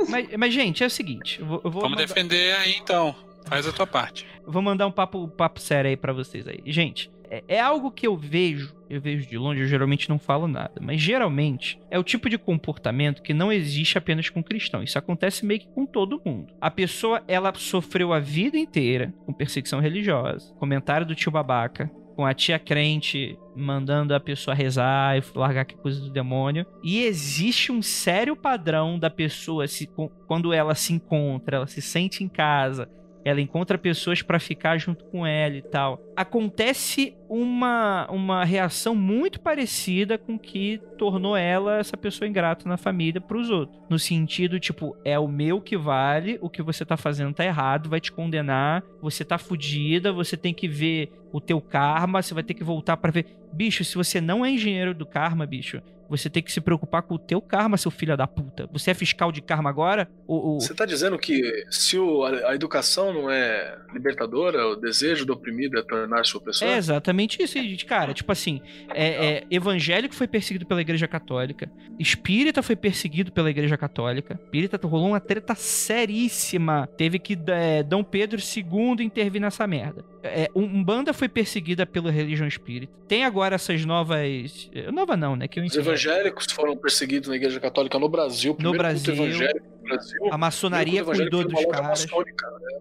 Mas, mas, gente, é o seguinte, eu vou, eu vou Vamos mandar- defender aí então. Faz a tua parte. Vou mandar um papo, papo sério aí pra vocês aí. Gente, é, é algo que eu vejo, eu vejo de longe, eu geralmente não falo nada, mas geralmente é o tipo de comportamento que não existe apenas com cristão. Isso acontece meio que com todo mundo. A pessoa, ela sofreu a vida inteira com perseguição religiosa, comentário do tio babaca, com a tia crente mandando a pessoa rezar e largar que coisa do demônio. E existe um sério padrão da pessoa se, quando ela se encontra, ela se sente em casa, ela encontra pessoas para ficar junto com ela e tal. Acontece uma, uma reação muito parecida com que tornou ela essa pessoa ingrata na família para os outros. No sentido, tipo, é o meu que vale, o que você tá fazendo tá errado, vai te condenar, você tá fudida, você tem que ver o teu karma, você vai ter que voltar para ver. Bicho, se você não é engenheiro do karma, bicho, você tem que se preocupar com o teu karma, seu filho da puta. Você é fiscal de karma agora? O, o... Você tá dizendo que se o, a, a, educação não é libertadora, o desejo do oprimido é tornar-se opressor? É exatamente isso, cara. Tipo assim, é, é, evangélico foi perseguido pela igreja católica, espírita foi perseguido pela igreja católica, espírita rolou uma treta seríssima. Teve que é, Dom Pedro II intervir nessa merda. É, Umbanda foi perseguida pela religião espírita. Tem agora essas novas. Nova não, né? Que eu Os evangélicos foram perseguidos na igreja católica no Brasil. No Brasil, Brasil. A maçonaria cuidou dos caras. Né?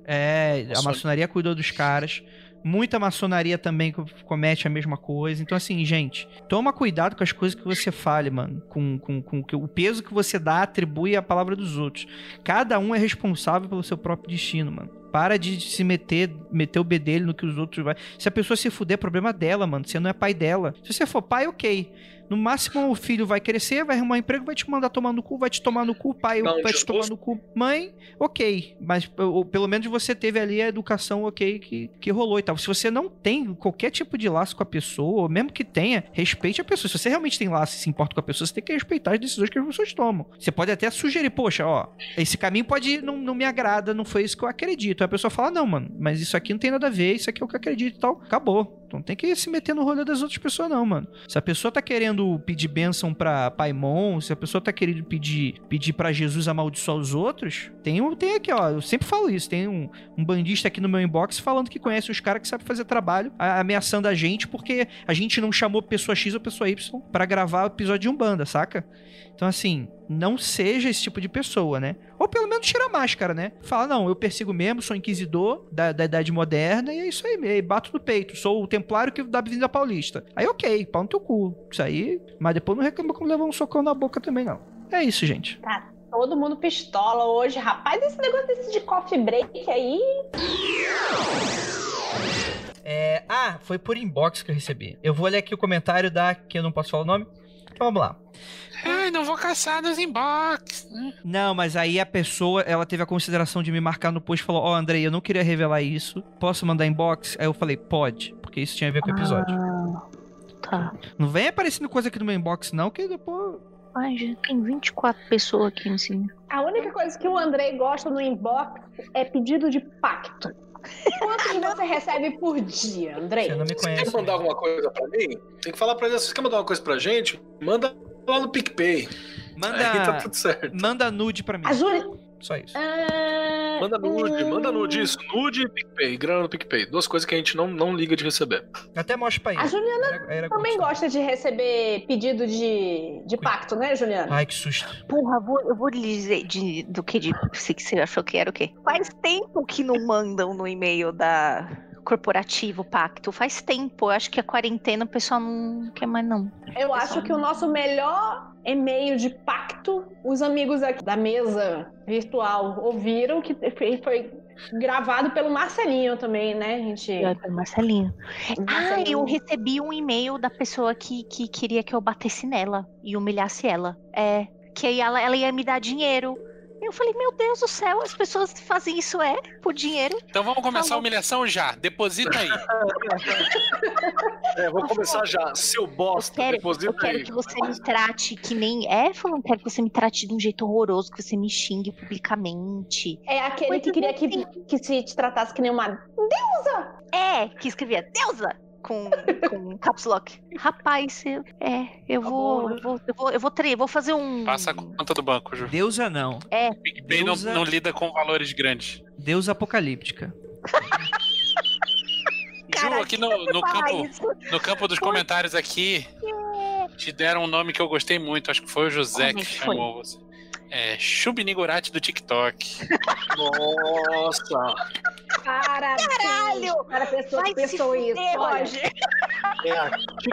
É, a maçonaria cuidou dos caras. Muita maçonaria também comete a mesma coisa. Então, assim, gente, toma cuidado com as coisas que você fale, mano. Com, com, com o peso que você dá, atribui à palavra dos outros. Cada um é responsável pelo seu próprio destino, mano. Para de se meter, meter o bedelho no que os outros vai. Se a pessoa se fuder, é problema dela, mano. Você não é pai dela. Se você for pai, ok. No máximo, o filho vai crescer, vai arrumar um emprego, vai te mandar tomar no cu, vai te tomar no cu, pai não, vai te tomar no cu. Mãe, ok. Mas ou, pelo menos você teve ali a educação ok que, que rolou e tal. Se você não tem qualquer tipo de laço com a pessoa, ou mesmo que tenha, respeite a pessoa. Se você realmente tem laço e se importa com a pessoa, você tem que respeitar as decisões que as pessoas tomam. Você pode até sugerir, poxa, ó, esse caminho pode não, não me agrada, não foi isso que eu acredito. Aí a pessoa fala, não, mano, mas isso aqui não tem nada a ver, isso aqui é o que eu acredito e tal. Acabou. Não tem que se meter no rolê das outras pessoas, não, mano. Se a pessoa tá querendo pedir bênção pra Paimon, se a pessoa tá querendo pedir, pedir para Jesus amaldiçoar os outros, tem, um, tem aqui, ó. Eu sempre falo isso. Tem um, um bandista aqui no meu inbox falando que conhece os caras que sabem fazer trabalho, ameaçando a gente porque a gente não chamou pessoa X ou pessoa Y para gravar o episódio de Umbanda, saca? Então, assim, não seja esse tipo de pessoa, né? Ou pelo menos tira a máscara, né? Fala, não, eu persigo mesmo, sou inquisidor da, da Idade Moderna e é isso aí, mesmo. bato no peito. Sou o templário que da Avenida Paulista. Aí, ok, pau no teu cu. Isso aí, mas depois não reclama quando levar um socão na boca também, não. É isso, gente. Tá todo mundo pistola hoje. Rapaz, esse negócio desse de coffee break aí... É, ah, foi por inbox que eu recebi. Eu vou ler aqui o comentário da... que eu não posso falar o nome. Então vamos lá. Ai, não vou caçar nos inbox. Não, mas aí a pessoa, ela teve a consideração de me marcar no post e falou: Ó, oh, Andrei, eu não queria revelar isso. Posso mandar inbox? Aí eu falei: Pode, porque isso tinha a ver com o episódio. Ah, tá. Não vem aparecendo coisa aqui no meu inbox, não, que depois. Ai, já tem 24 pessoas aqui em cima. A única coisa que o Andrei gosta no inbox é pedido de pacto. Quanto você recebe por dia, Andrei? Você não me conhece. Quer mandar né? alguma coisa pra mim? Tem que falar pra ele, você quer mandar uma coisa pra gente? Manda lá no PicPay. Manda, Aí tá tudo certo. Manda nude pra mim. A Júlia... Só isso. Ah, manda nude, manda nude, isso. Nude e PicPay, grana no PicPay. Duas coisas que a gente não, não liga de receber. Até mostra pra ele. A Juliana era, era também gosta de receber pedido de, de pacto, né, Juliana? Ai, que susto. Porra, vou, eu vou lhe dizer de, do que de, que você achou que era o quê? Faz tempo que não mandam no e-mail da corporativo pacto. Faz tempo. Eu acho que a quarentena o pessoal não quer mais, não. Eu acho que o nosso melhor e-mail de pacto, os amigos aqui da mesa virtual ouviram que foi gravado pelo Marcelinho também, né, gente? É, pelo Marcelinho. Marcelinho. Ah, eu recebi um e-mail da pessoa que, que queria que eu batesse nela e humilhasse ela. É, que aí ela, ela ia me dar dinheiro. Eu falei, meu Deus do céu, as pessoas fazem isso é por dinheiro. Então vamos começar Falou. a humilhação já. Deposita aí. é, vou começar já. Seu bosta, eu quero, deposita eu quero aí. que você me trate que nem. É, falando, quero que você me trate de um jeito horroroso, que você me xingue publicamente. É aquele que queria que, que se te tratasse que nem uma deusa! É, que escrevia deusa! Com, com caps lock. Rapaz, é, eu tá vou, eu vou, eu vou, eu vou, tre vou fazer um. Passa a conta do banco, Ju. Deusa não. É. PicPay Deusa... não, não lida com valores grandes. Deus apocalíptica. Ju, aqui no, no campo, no campo dos comentários aqui, te deram um nome que eu gostei muito. Acho que foi o José Como que é que foi? chamou você. É Chubnigurati do TikTok. Nossa! Caralho! para a pessoa vai que pensou isso. Roger. É a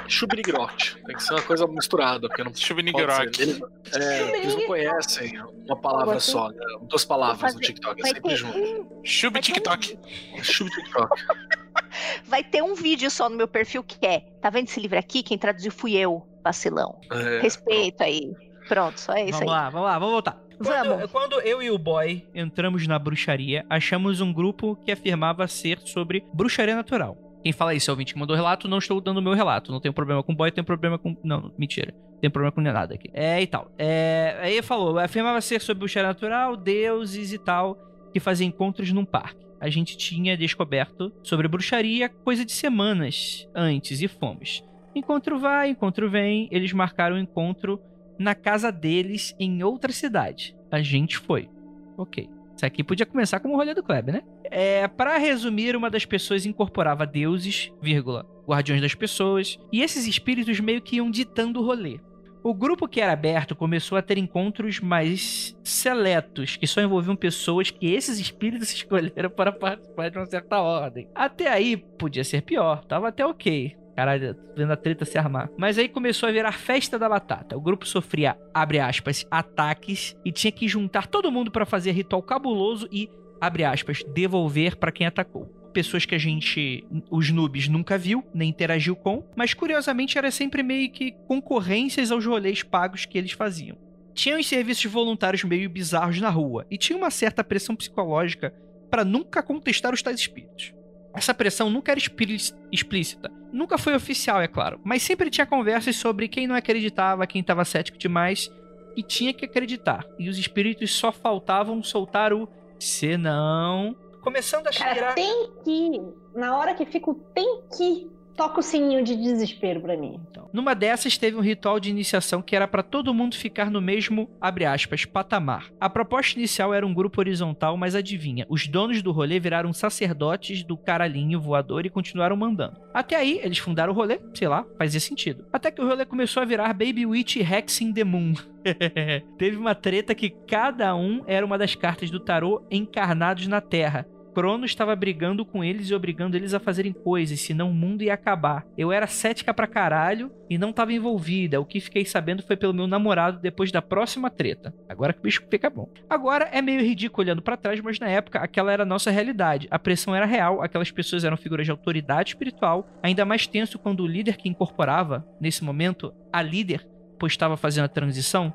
Chubnigrote. Tem que ser uma coisa misturada, porque não ser. Eles, é, eles não conhecem uma palavra só, né? duas palavras no TikTok, é Vai sempre ter, junto. um, Chub TikTok. Chub-TikTok. vai ter um vídeo só no meu perfil que é. Tá vendo esse livro aqui? Quem traduziu fui eu, vacilão. É, Respeito aí. Pronto, só é isso Vamos aí. lá, vamos lá, vamos voltar. Quando, Vamos. quando eu e o boy entramos na bruxaria, achamos um grupo que afirmava ser sobre bruxaria natural. Quem fala isso é o ouvinte que mandou relato, não estou dando o meu relato. Não tenho problema com o boy, tenho problema com. Não, mentira. Tem problema com nada aqui. É e tal. É, aí ele falou, afirmava ser sobre bruxaria natural, deuses e tal, que fazia encontros num parque. A gente tinha descoberto sobre bruxaria coisa de semanas antes e fomos. Encontro vai, encontro vem. Eles marcaram o encontro na casa deles em outra cidade. A gente foi. Ok. Isso aqui podia começar como o rolê do Kleber, né? É, para resumir, uma das pessoas incorporava deuses, vírgula, guardiões das pessoas, e esses espíritos meio que iam ditando o rolê. O grupo que era aberto começou a ter encontros mais seletos, que só envolviam pessoas que esses espíritos escolheram para participar de uma certa ordem. Até aí podia ser pior, tava até ok. Caralho, vendo a treta se armar. Mas aí começou a virar festa da batata. O grupo sofria, abre aspas, ataques e tinha que juntar todo mundo para fazer ritual cabuloso e, abre aspas, devolver para quem atacou. Pessoas que a gente, os noobs, nunca viu, nem interagiu com, mas curiosamente era sempre meio que concorrências aos rolês pagos que eles faziam. Tinha os serviços voluntários meio bizarros na rua e tinha uma certa pressão psicológica para nunca contestar os tais espíritos. Essa pressão nunca era explí- explícita, nunca foi oficial, é claro, mas sempre tinha conversas sobre quem não acreditava, quem estava cético demais e tinha que acreditar. E os espíritos só faltavam soltar o senão. Começando a Cara, cheirar. tem que. Na hora que fica o tem que, toca o sininho de desespero pra mim. Então, numa dessas teve um ritual de iniciação que era para todo mundo ficar no mesmo, abre aspas, patamar. A proposta inicial era um grupo horizontal, mas adivinha, os donos do rolê viraram sacerdotes do caralhinho voador e continuaram mandando. Até aí, eles fundaram o rolê, sei lá, fazia sentido. Até que o rolê começou a virar Baby Witch Hexing the Moon. Teve uma treta que cada um era uma das cartas do tarô encarnados na Terra. Cronos estava brigando com eles e obrigando eles a fazerem coisas, senão o mundo ia acabar. Eu era cética pra caralho e não tava envolvida. O que fiquei sabendo foi pelo meu namorado depois da próxima treta. Agora que o bicho fica bom. Agora é meio ridículo olhando pra trás, mas na época aquela era a nossa realidade. A pressão era real, aquelas pessoas eram figuras de autoridade espiritual, ainda mais tenso quando o líder que incorporava, nesse momento, a líder, pois estava fazendo a transição,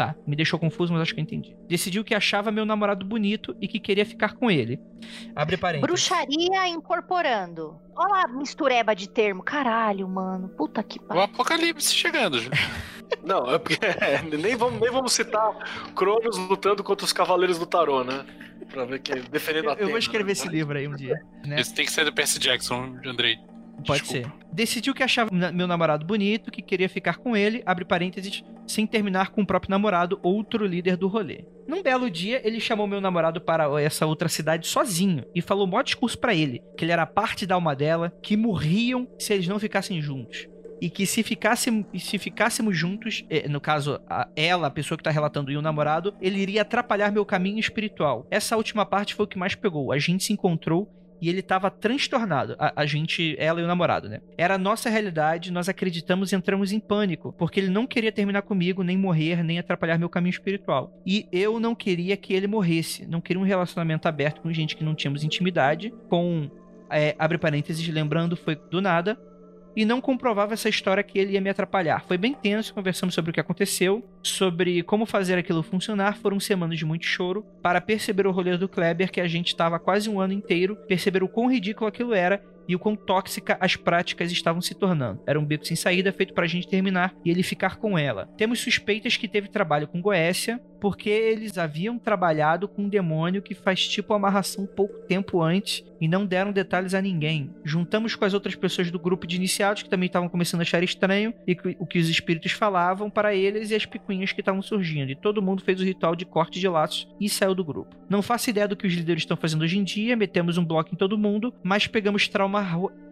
Tá, me deixou confuso, mas acho que eu entendi. Decidiu que achava meu namorado bonito e que queria ficar com ele. Abre parênteses. Bruxaria incorporando. Olha lá, mistureba de termo. Caralho, mano. Puta que O pariu. apocalipse chegando. Ju. Não, é porque é, nem, vamos, nem vamos citar Cronos lutando contra os Cavaleiros do Tarô, né? Pra ver que defendendo Eu, a eu vou Atena, escrever né? esse livro aí um dia. Né? Esse tem que ser do Percy Jackson, Andrei. Pode Desculpa. ser. Decidiu que achava meu namorado bonito, que queria ficar com ele, abre parênteses, sem terminar com o próprio namorado, outro líder do rolê. Num belo dia, ele chamou meu namorado para essa outra cidade sozinho e falou um maior discurso pra ele, que ele era parte da alma dela, que morriam se eles não ficassem juntos. E que se, ficasse, se ficássemos juntos, eh, no caso, a- ela, a pessoa que tá relatando, e o namorado, ele iria atrapalhar meu caminho espiritual. Essa última parte foi o que mais pegou. A gente se encontrou e ele tava transtornado. A, a gente, ela e o namorado, né? Era a nossa realidade, nós acreditamos e entramos em pânico, porque ele não queria terminar comigo, nem morrer, nem atrapalhar meu caminho espiritual. E eu não queria que ele morresse, não queria um relacionamento aberto com gente que não tínhamos intimidade, com, é, abre parênteses, lembrando, foi do nada, e não comprovava essa história que ele ia me atrapalhar. Foi bem tenso, conversamos sobre o que aconteceu, sobre como fazer aquilo funcionar. Foram semanas de muito choro para perceber o rolê do Kleber, que a gente estava quase um ano inteiro, perceber o quão ridículo aquilo era e o quão tóxica as práticas estavam se tornando. Era um beco sem saída feito pra gente terminar e ele ficar com ela. Temos suspeitas que teve trabalho com Goécia, porque eles haviam trabalhado com um demônio que faz tipo amarração pouco tempo antes e não deram detalhes a ninguém. Juntamos com as outras pessoas do grupo de iniciados que também estavam começando a achar estranho e o que os espíritos falavam para eles e as picuinhas que estavam surgindo. E todo mundo fez o ritual de corte de laços e saiu do grupo. Não faço ideia do que os líderes estão fazendo hoje em dia, metemos um bloco em todo mundo, mas pegamos trauma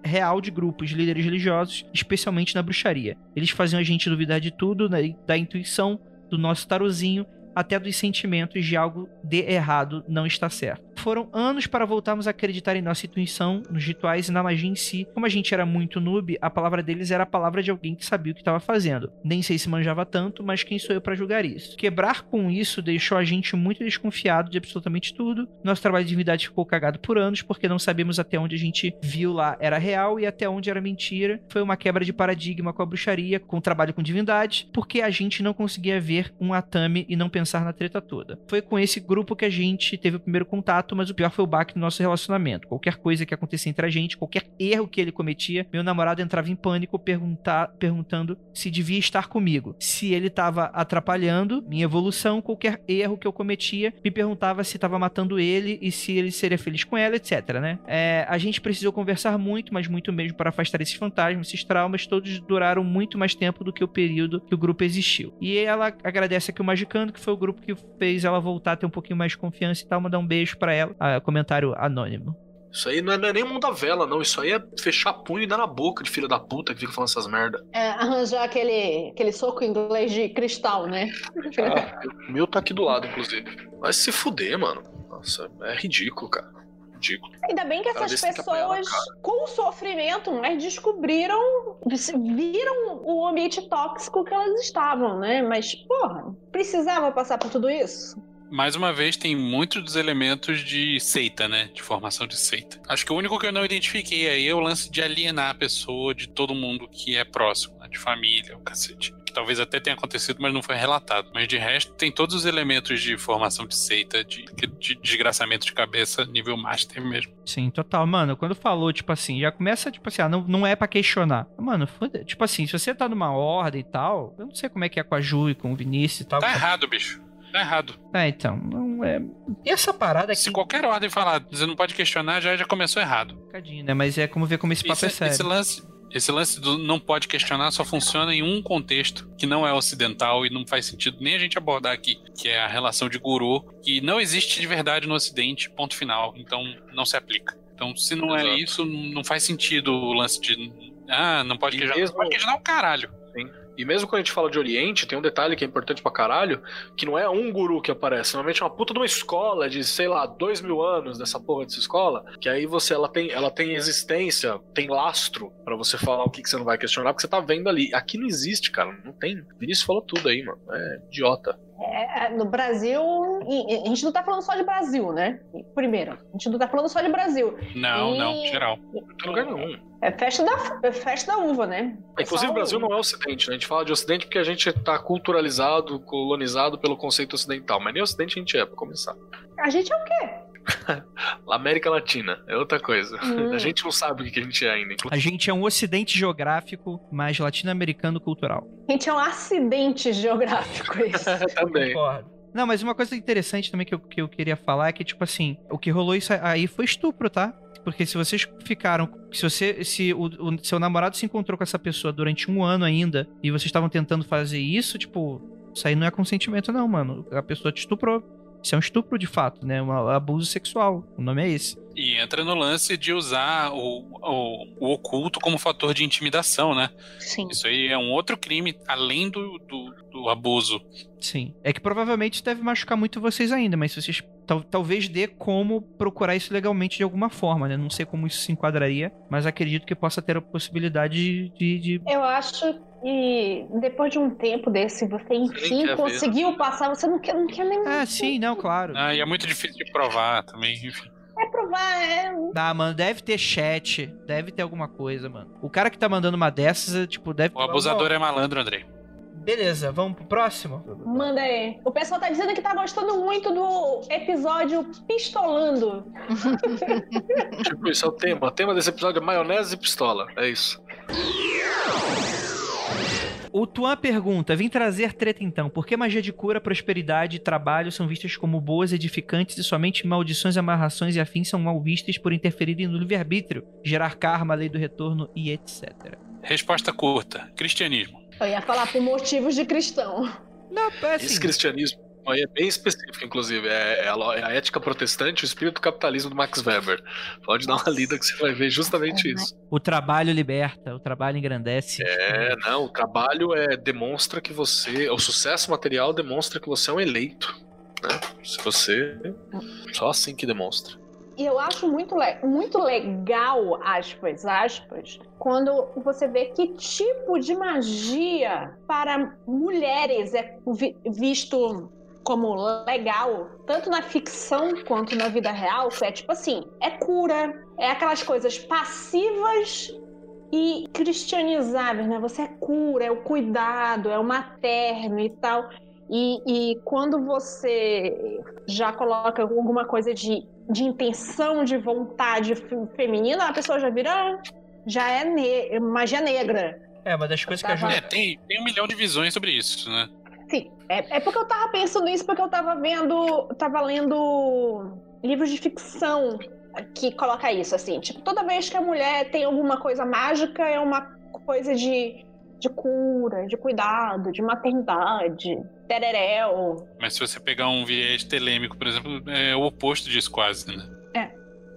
real de grupos, líderes religiosos, especialmente na bruxaria. Eles faziam a gente duvidar de tudo, né, da intuição, do nosso tarozinho, até dos sentimentos de algo de errado não está certo. Foram anos para voltarmos a acreditar em nossa intuição, nos rituais e na magia em si. Como a gente era muito noob, a palavra deles era a palavra de alguém que sabia o que estava fazendo. Nem sei se manjava tanto, mas quem sou eu para julgar isso? Quebrar com isso deixou a gente muito desconfiado de absolutamente tudo. Nosso trabalho de divindade ficou cagado por anos, porque não sabemos até onde a gente viu lá era real e até onde era mentira. Foi uma quebra de paradigma com a bruxaria, com o trabalho com divindade, porque a gente não conseguia ver um Atami e não pensar na treta toda. Foi com esse grupo que a gente teve o primeiro contato, mas o pior foi o baque do nosso relacionamento. Qualquer coisa que acontecia entre a gente, qualquer erro que ele cometia, meu namorado entrava em pânico perguntar, perguntando se devia estar comigo. Se ele estava atrapalhando minha evolução, qualquer erro que eu cometia, me perguntava se estava matando ele e se ele seria feliz com ela, etc, né? É, a gente precisou conversar muito, mas muito mesmo para afastar esses fantasmas, esses traumas, todos duraram muito mais tempo do que o período que o grupo existiu. E ela agradece aqui o Magicando, que foi o grupo que fez ela voltar a ter um pouquinho mais de confiança e tal, mandar um beijo para ela. Ah, comentário anônimo. Isso aí não é, não é nem mundo da vela, não. Isso aí é fechar punho e dar na boca de filho da puta que fica falando essas merda. É, arranjar aquele, aquele soco inglês de cristal, né? Ah, o meu tá aqui do lado, inclusive. Vai se fuder, mano. Nossa, é ridículo, cara. Ridículo. Ainda bem que essas desse tem que apanhar pessoas, com sofrimento, mas descobriram, viram o ambiente tóxico que elas estavam, né? Mas, porra, precisava passar por tudo isso? Mais uma vez, tem muitos dos elementos de seita, né? De formação de seita. Acho que o único que eu não identifiquei aí é o lance de alienar a pessoa de todo mundo que é próximo, né? De família, o cacete. Que talvez até tenha acontecido, mas não foi relatado. Mas de resto, tem todos os elementos de formação de seita, de, de desgraçamento de cabeça, nível master mesmo. Sim, total. Mano, quando falou, tipo assim, já começa, tipo assim, ah, não, não é pra questionar. Mano, foda Tipo assim, se você tá numa ordem e tal, eu não sei como é que é com a Ju e com o Vinícius e tal. Tá errado, bicho. Tá errado. É, então, não é. E essa parada aqui. Se qualquer ordem falar, você não pode questionar, já, já começou errado. Um bocadinho, né? Mas é como ver como esse papo Esse, é sério. esse lance, esse lance do não pode questionar só funciona em um contexto que não é ocidental e não faz sentido nem a gente abordar aqui, que é a relação de guru, que não existe de verdade no ocidente, ponto final. Então não se aplica. Então, se não é Exato. isso, não faz sentido o lance de. Ah, não pode E questionar. mesmo- Não pode questionar o caralho. E mesmo quando a gente fala de Oriente, tem um detalhe que é importante pra caralho, que não é um guru que aparece, normalmente é uma puta de uma escola de, sei lá, dois mil anos dessa porra dessa escola, que aí você, ela tem, ela tem existência, tem lastro pra você falar o que, que você não vai questionar, porque você tá vendo ali. Aqui não existe, cara, não tem. Vinícius falou tudo aí, mano, é idiota. É, é, no Brasil, e- e a gente não tá falando só de Brasil, né? Primeiro, a gente não tá falando só de Brasil. Não, E- não, geral. Não tem lugar nenhum. É festa da, é festa da uva, né? Inclusive, Só o Brasil não é ocidente, né? A gente fala de ocidente porque a gente tá culturalizado, colonizado pelo conceito ocidental, mas nem ocidente a gente é, pra começar. A gente é o quê? América Latina é outra coisa. Hum. A gente não sabe o que que a gente é ainda. A gente é um ocidente geográfico, mas latino-americano cultural. A gente é um acidente geográfico, isso. Também. Concordo. Não, mas uma coisa interessante também que eu, que eu queria falar é que, tipo assim, o que rolou isso aí foi estupro, tá? Porque se vocês ficaram. Se você. Se o, o seu namorado se encontrou com essa pessoa durante um ano ainda e vocês estavam tentando fazer isso, tipo, isso aí não é consentimento, não, mano. A pessoa te estuprou. Isso é um estupro de fato, né? Um abuso sexual. O nome é esse. E entra no lance de usar o, o, o oculto como fator de intimidação, né? Sim. Isso aí é um outro crime, além do, do, do abuso. Sim. É que provavelmente deve machucar muito vocês ainda, mas vocês tal- talvez dê como procurar isso legalmente de alguma forma, né? Não sei como isso se enquadraria, mas acredito que possa ter a possibilidade de. de- Eu acho que depois de um tempo desse, você enfim quer ver. conseguiu passar, você não quer, não quer nem Ah, sim, não, claro. Ah, e é muito difícil de provar também, enfim. é provar. É... Ah, mano, deve ter chat, deve ter alguma coisa, mano. O cara que tá mandando uma dessas, é, tipo, deve. O abusador é malandro, Andrei. Beleza, vamos pro próximo? Manda aí. O pessoal tá dizendo que tá gostando muito do episódio Pistolando. Tipo, isso é o tema. O tema desse episódio é maionese e pistola. É isso. O Tuan pergunta: Vim trazer treta então. Por que magia de cura, prosperidade e trabalho são vistas como boas, edificantes e somente maldições, amarrações e afins são mal vistas por interferirem no livre-arbítrio, gerar karma, lei do retorno e etc? Resposta curta: cristianismo. Eu ia falar por motivos de cristão. Não, é assim, Esse cristianismo é bem específico, inclusive. É, é a, é a ética protestante, o espírito do capitalismo do Max Weber. Pode dar uma lida que você vai ver justamente isso. o trabalho liberta, o trabalho engrandece. É, não, o trabalho é demonstra que você. O sucesso material demonstra que você é um eleito. Né? Se você. Só assim que demonstra. E eu acho muito, le- muito legal, aspas, aspas, quando você vê que tipo de magia para mulheres é vi- visto como legal, tanto na ficção quanto na vida real, que é tipo assim, é cura, é aquelas coisas passivas e cristianizáveis, né? Você é cura, é o cuidado, é o materno e tal. E, e quando você já coloca alguma coisa de, de intenção, de vontade fe- feminina, a pessoa já vira. Já é ne magia negra. É, uma das coisas que Tava- ajuda. É, tem, tem um milhão de visões sobre isso, né? Sim, é, é porque eu tava pensando nisso, porque eu tava vendo. Tava lendo livros de ficção que coloca isso, assim. Tipo, toda vez que a mulher tem alguma coisa mágica, é uma coisa de, de cura, de cuidado, de maternidade, tereréu. Mas se você pegar um viés telêmico, por exemplo, é o oposto disso quase, né? É.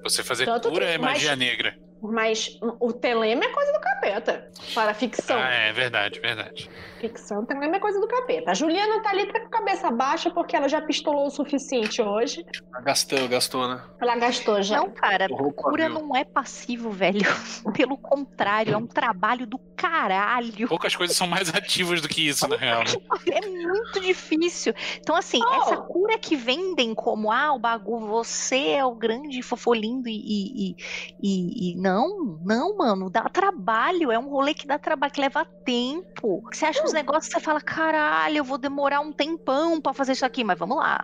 Você fazer Tanto cura que- é mas- magia negra. Mas o telema é coisa do capeta. Para a ficção. Ah, é verdade, verdade. Ficção telema é coisa do capeta. A Juliana tá ali tá com a cabeça baixa porque ela já pistolou o suficiente hoje. Gastou, gastou, né? Ela gastou já. Não, cara, cura não é passivo, velho. Pelo contrário, é um trabalho do caralho. Poucas coisas são mais ativas do que isso, na real. Né? É muito difícil. Então, assim, Oh. essa cura que vendem como, ah, o bagulho, você é o grande fofolindo e, e, e, e não, não, mano, dá trabalho. É um rolê que dá trabalho, que leva tempo. Você acha uns negócios que você fala, caralho, eu vou demorar um tempão pra fazer isso aqui, mas vamos lá.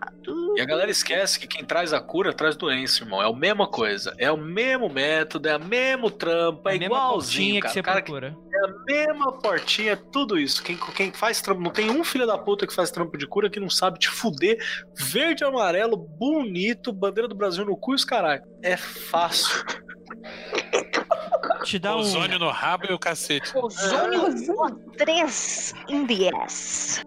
E a galera esquece que quem traz a cura traz doença, irmão. É a mesma coisa. É o mesmo método, é a mesmo trampo, é, É igualzinho, portinha que cara. você cara que procura. É a mesma portinha, é tudo isso. Quem, quem faz trampo, não tem um filho da puta que faz trampo de cura que não sabe te fuder. Verde e amarelo, bonito, bandeira do Brasil no cu e os caralho. É fácil. Te dá um. Ozônio no rabo e o cacete. Ozônio 3 in the ass.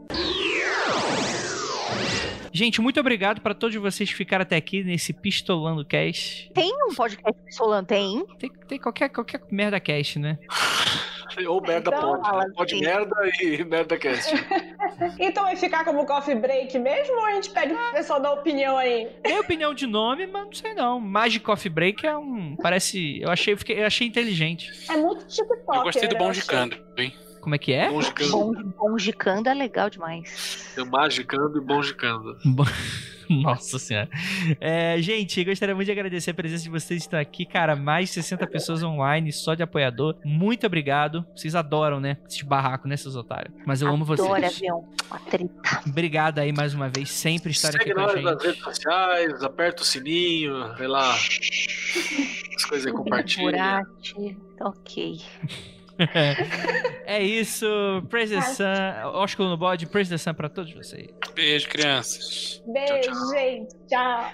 Gente, muito obrigado pra todos vocês que ficaram até aqui nesse Pistolando Cast. Tem um podcast Solan tem? Tem, tem qualquer, qualquer merda cast, né? Ou merda Então, pode. fala né? Pode assim. merda e merda cast. Então vai ficar como coffee break mesmo ou a gente pede pro pessoal dar opinião aí? Tem opinião de nome, mas não sei não. Magic Coffee Break é um. Parece. Eu achei, fiquei- eu achei inteligente. É muito TikTok. Eu gostei do né? bom de cando, hein? Como é que é? Bom gicando. Bom, bom gicando é legal demais. Magicando e bom gicando. Nossa senhora. É, gente, gostaria muito de agradecer a presença de vocês que estão aqui. Cara, mais de 60 pessoas online, só de apoiador. Muito obrigado. Vocês adoram, né? Esses barracos, né, seus otários? Mas eu amo Adoro vocês. avião. Obrigado aí mais uma vez, sempre estarem aqui Segue com a nós nas redes gente. sociais, aperta o sininho, vê lá as coisas aí, compartilha. Burate. Ok. É isso. Praise the Sun. Ósculo no bode, Praise the Sun pra todos vocês. Beijo, crianças. Beijo, Tchau, tchau. gente. Tchau.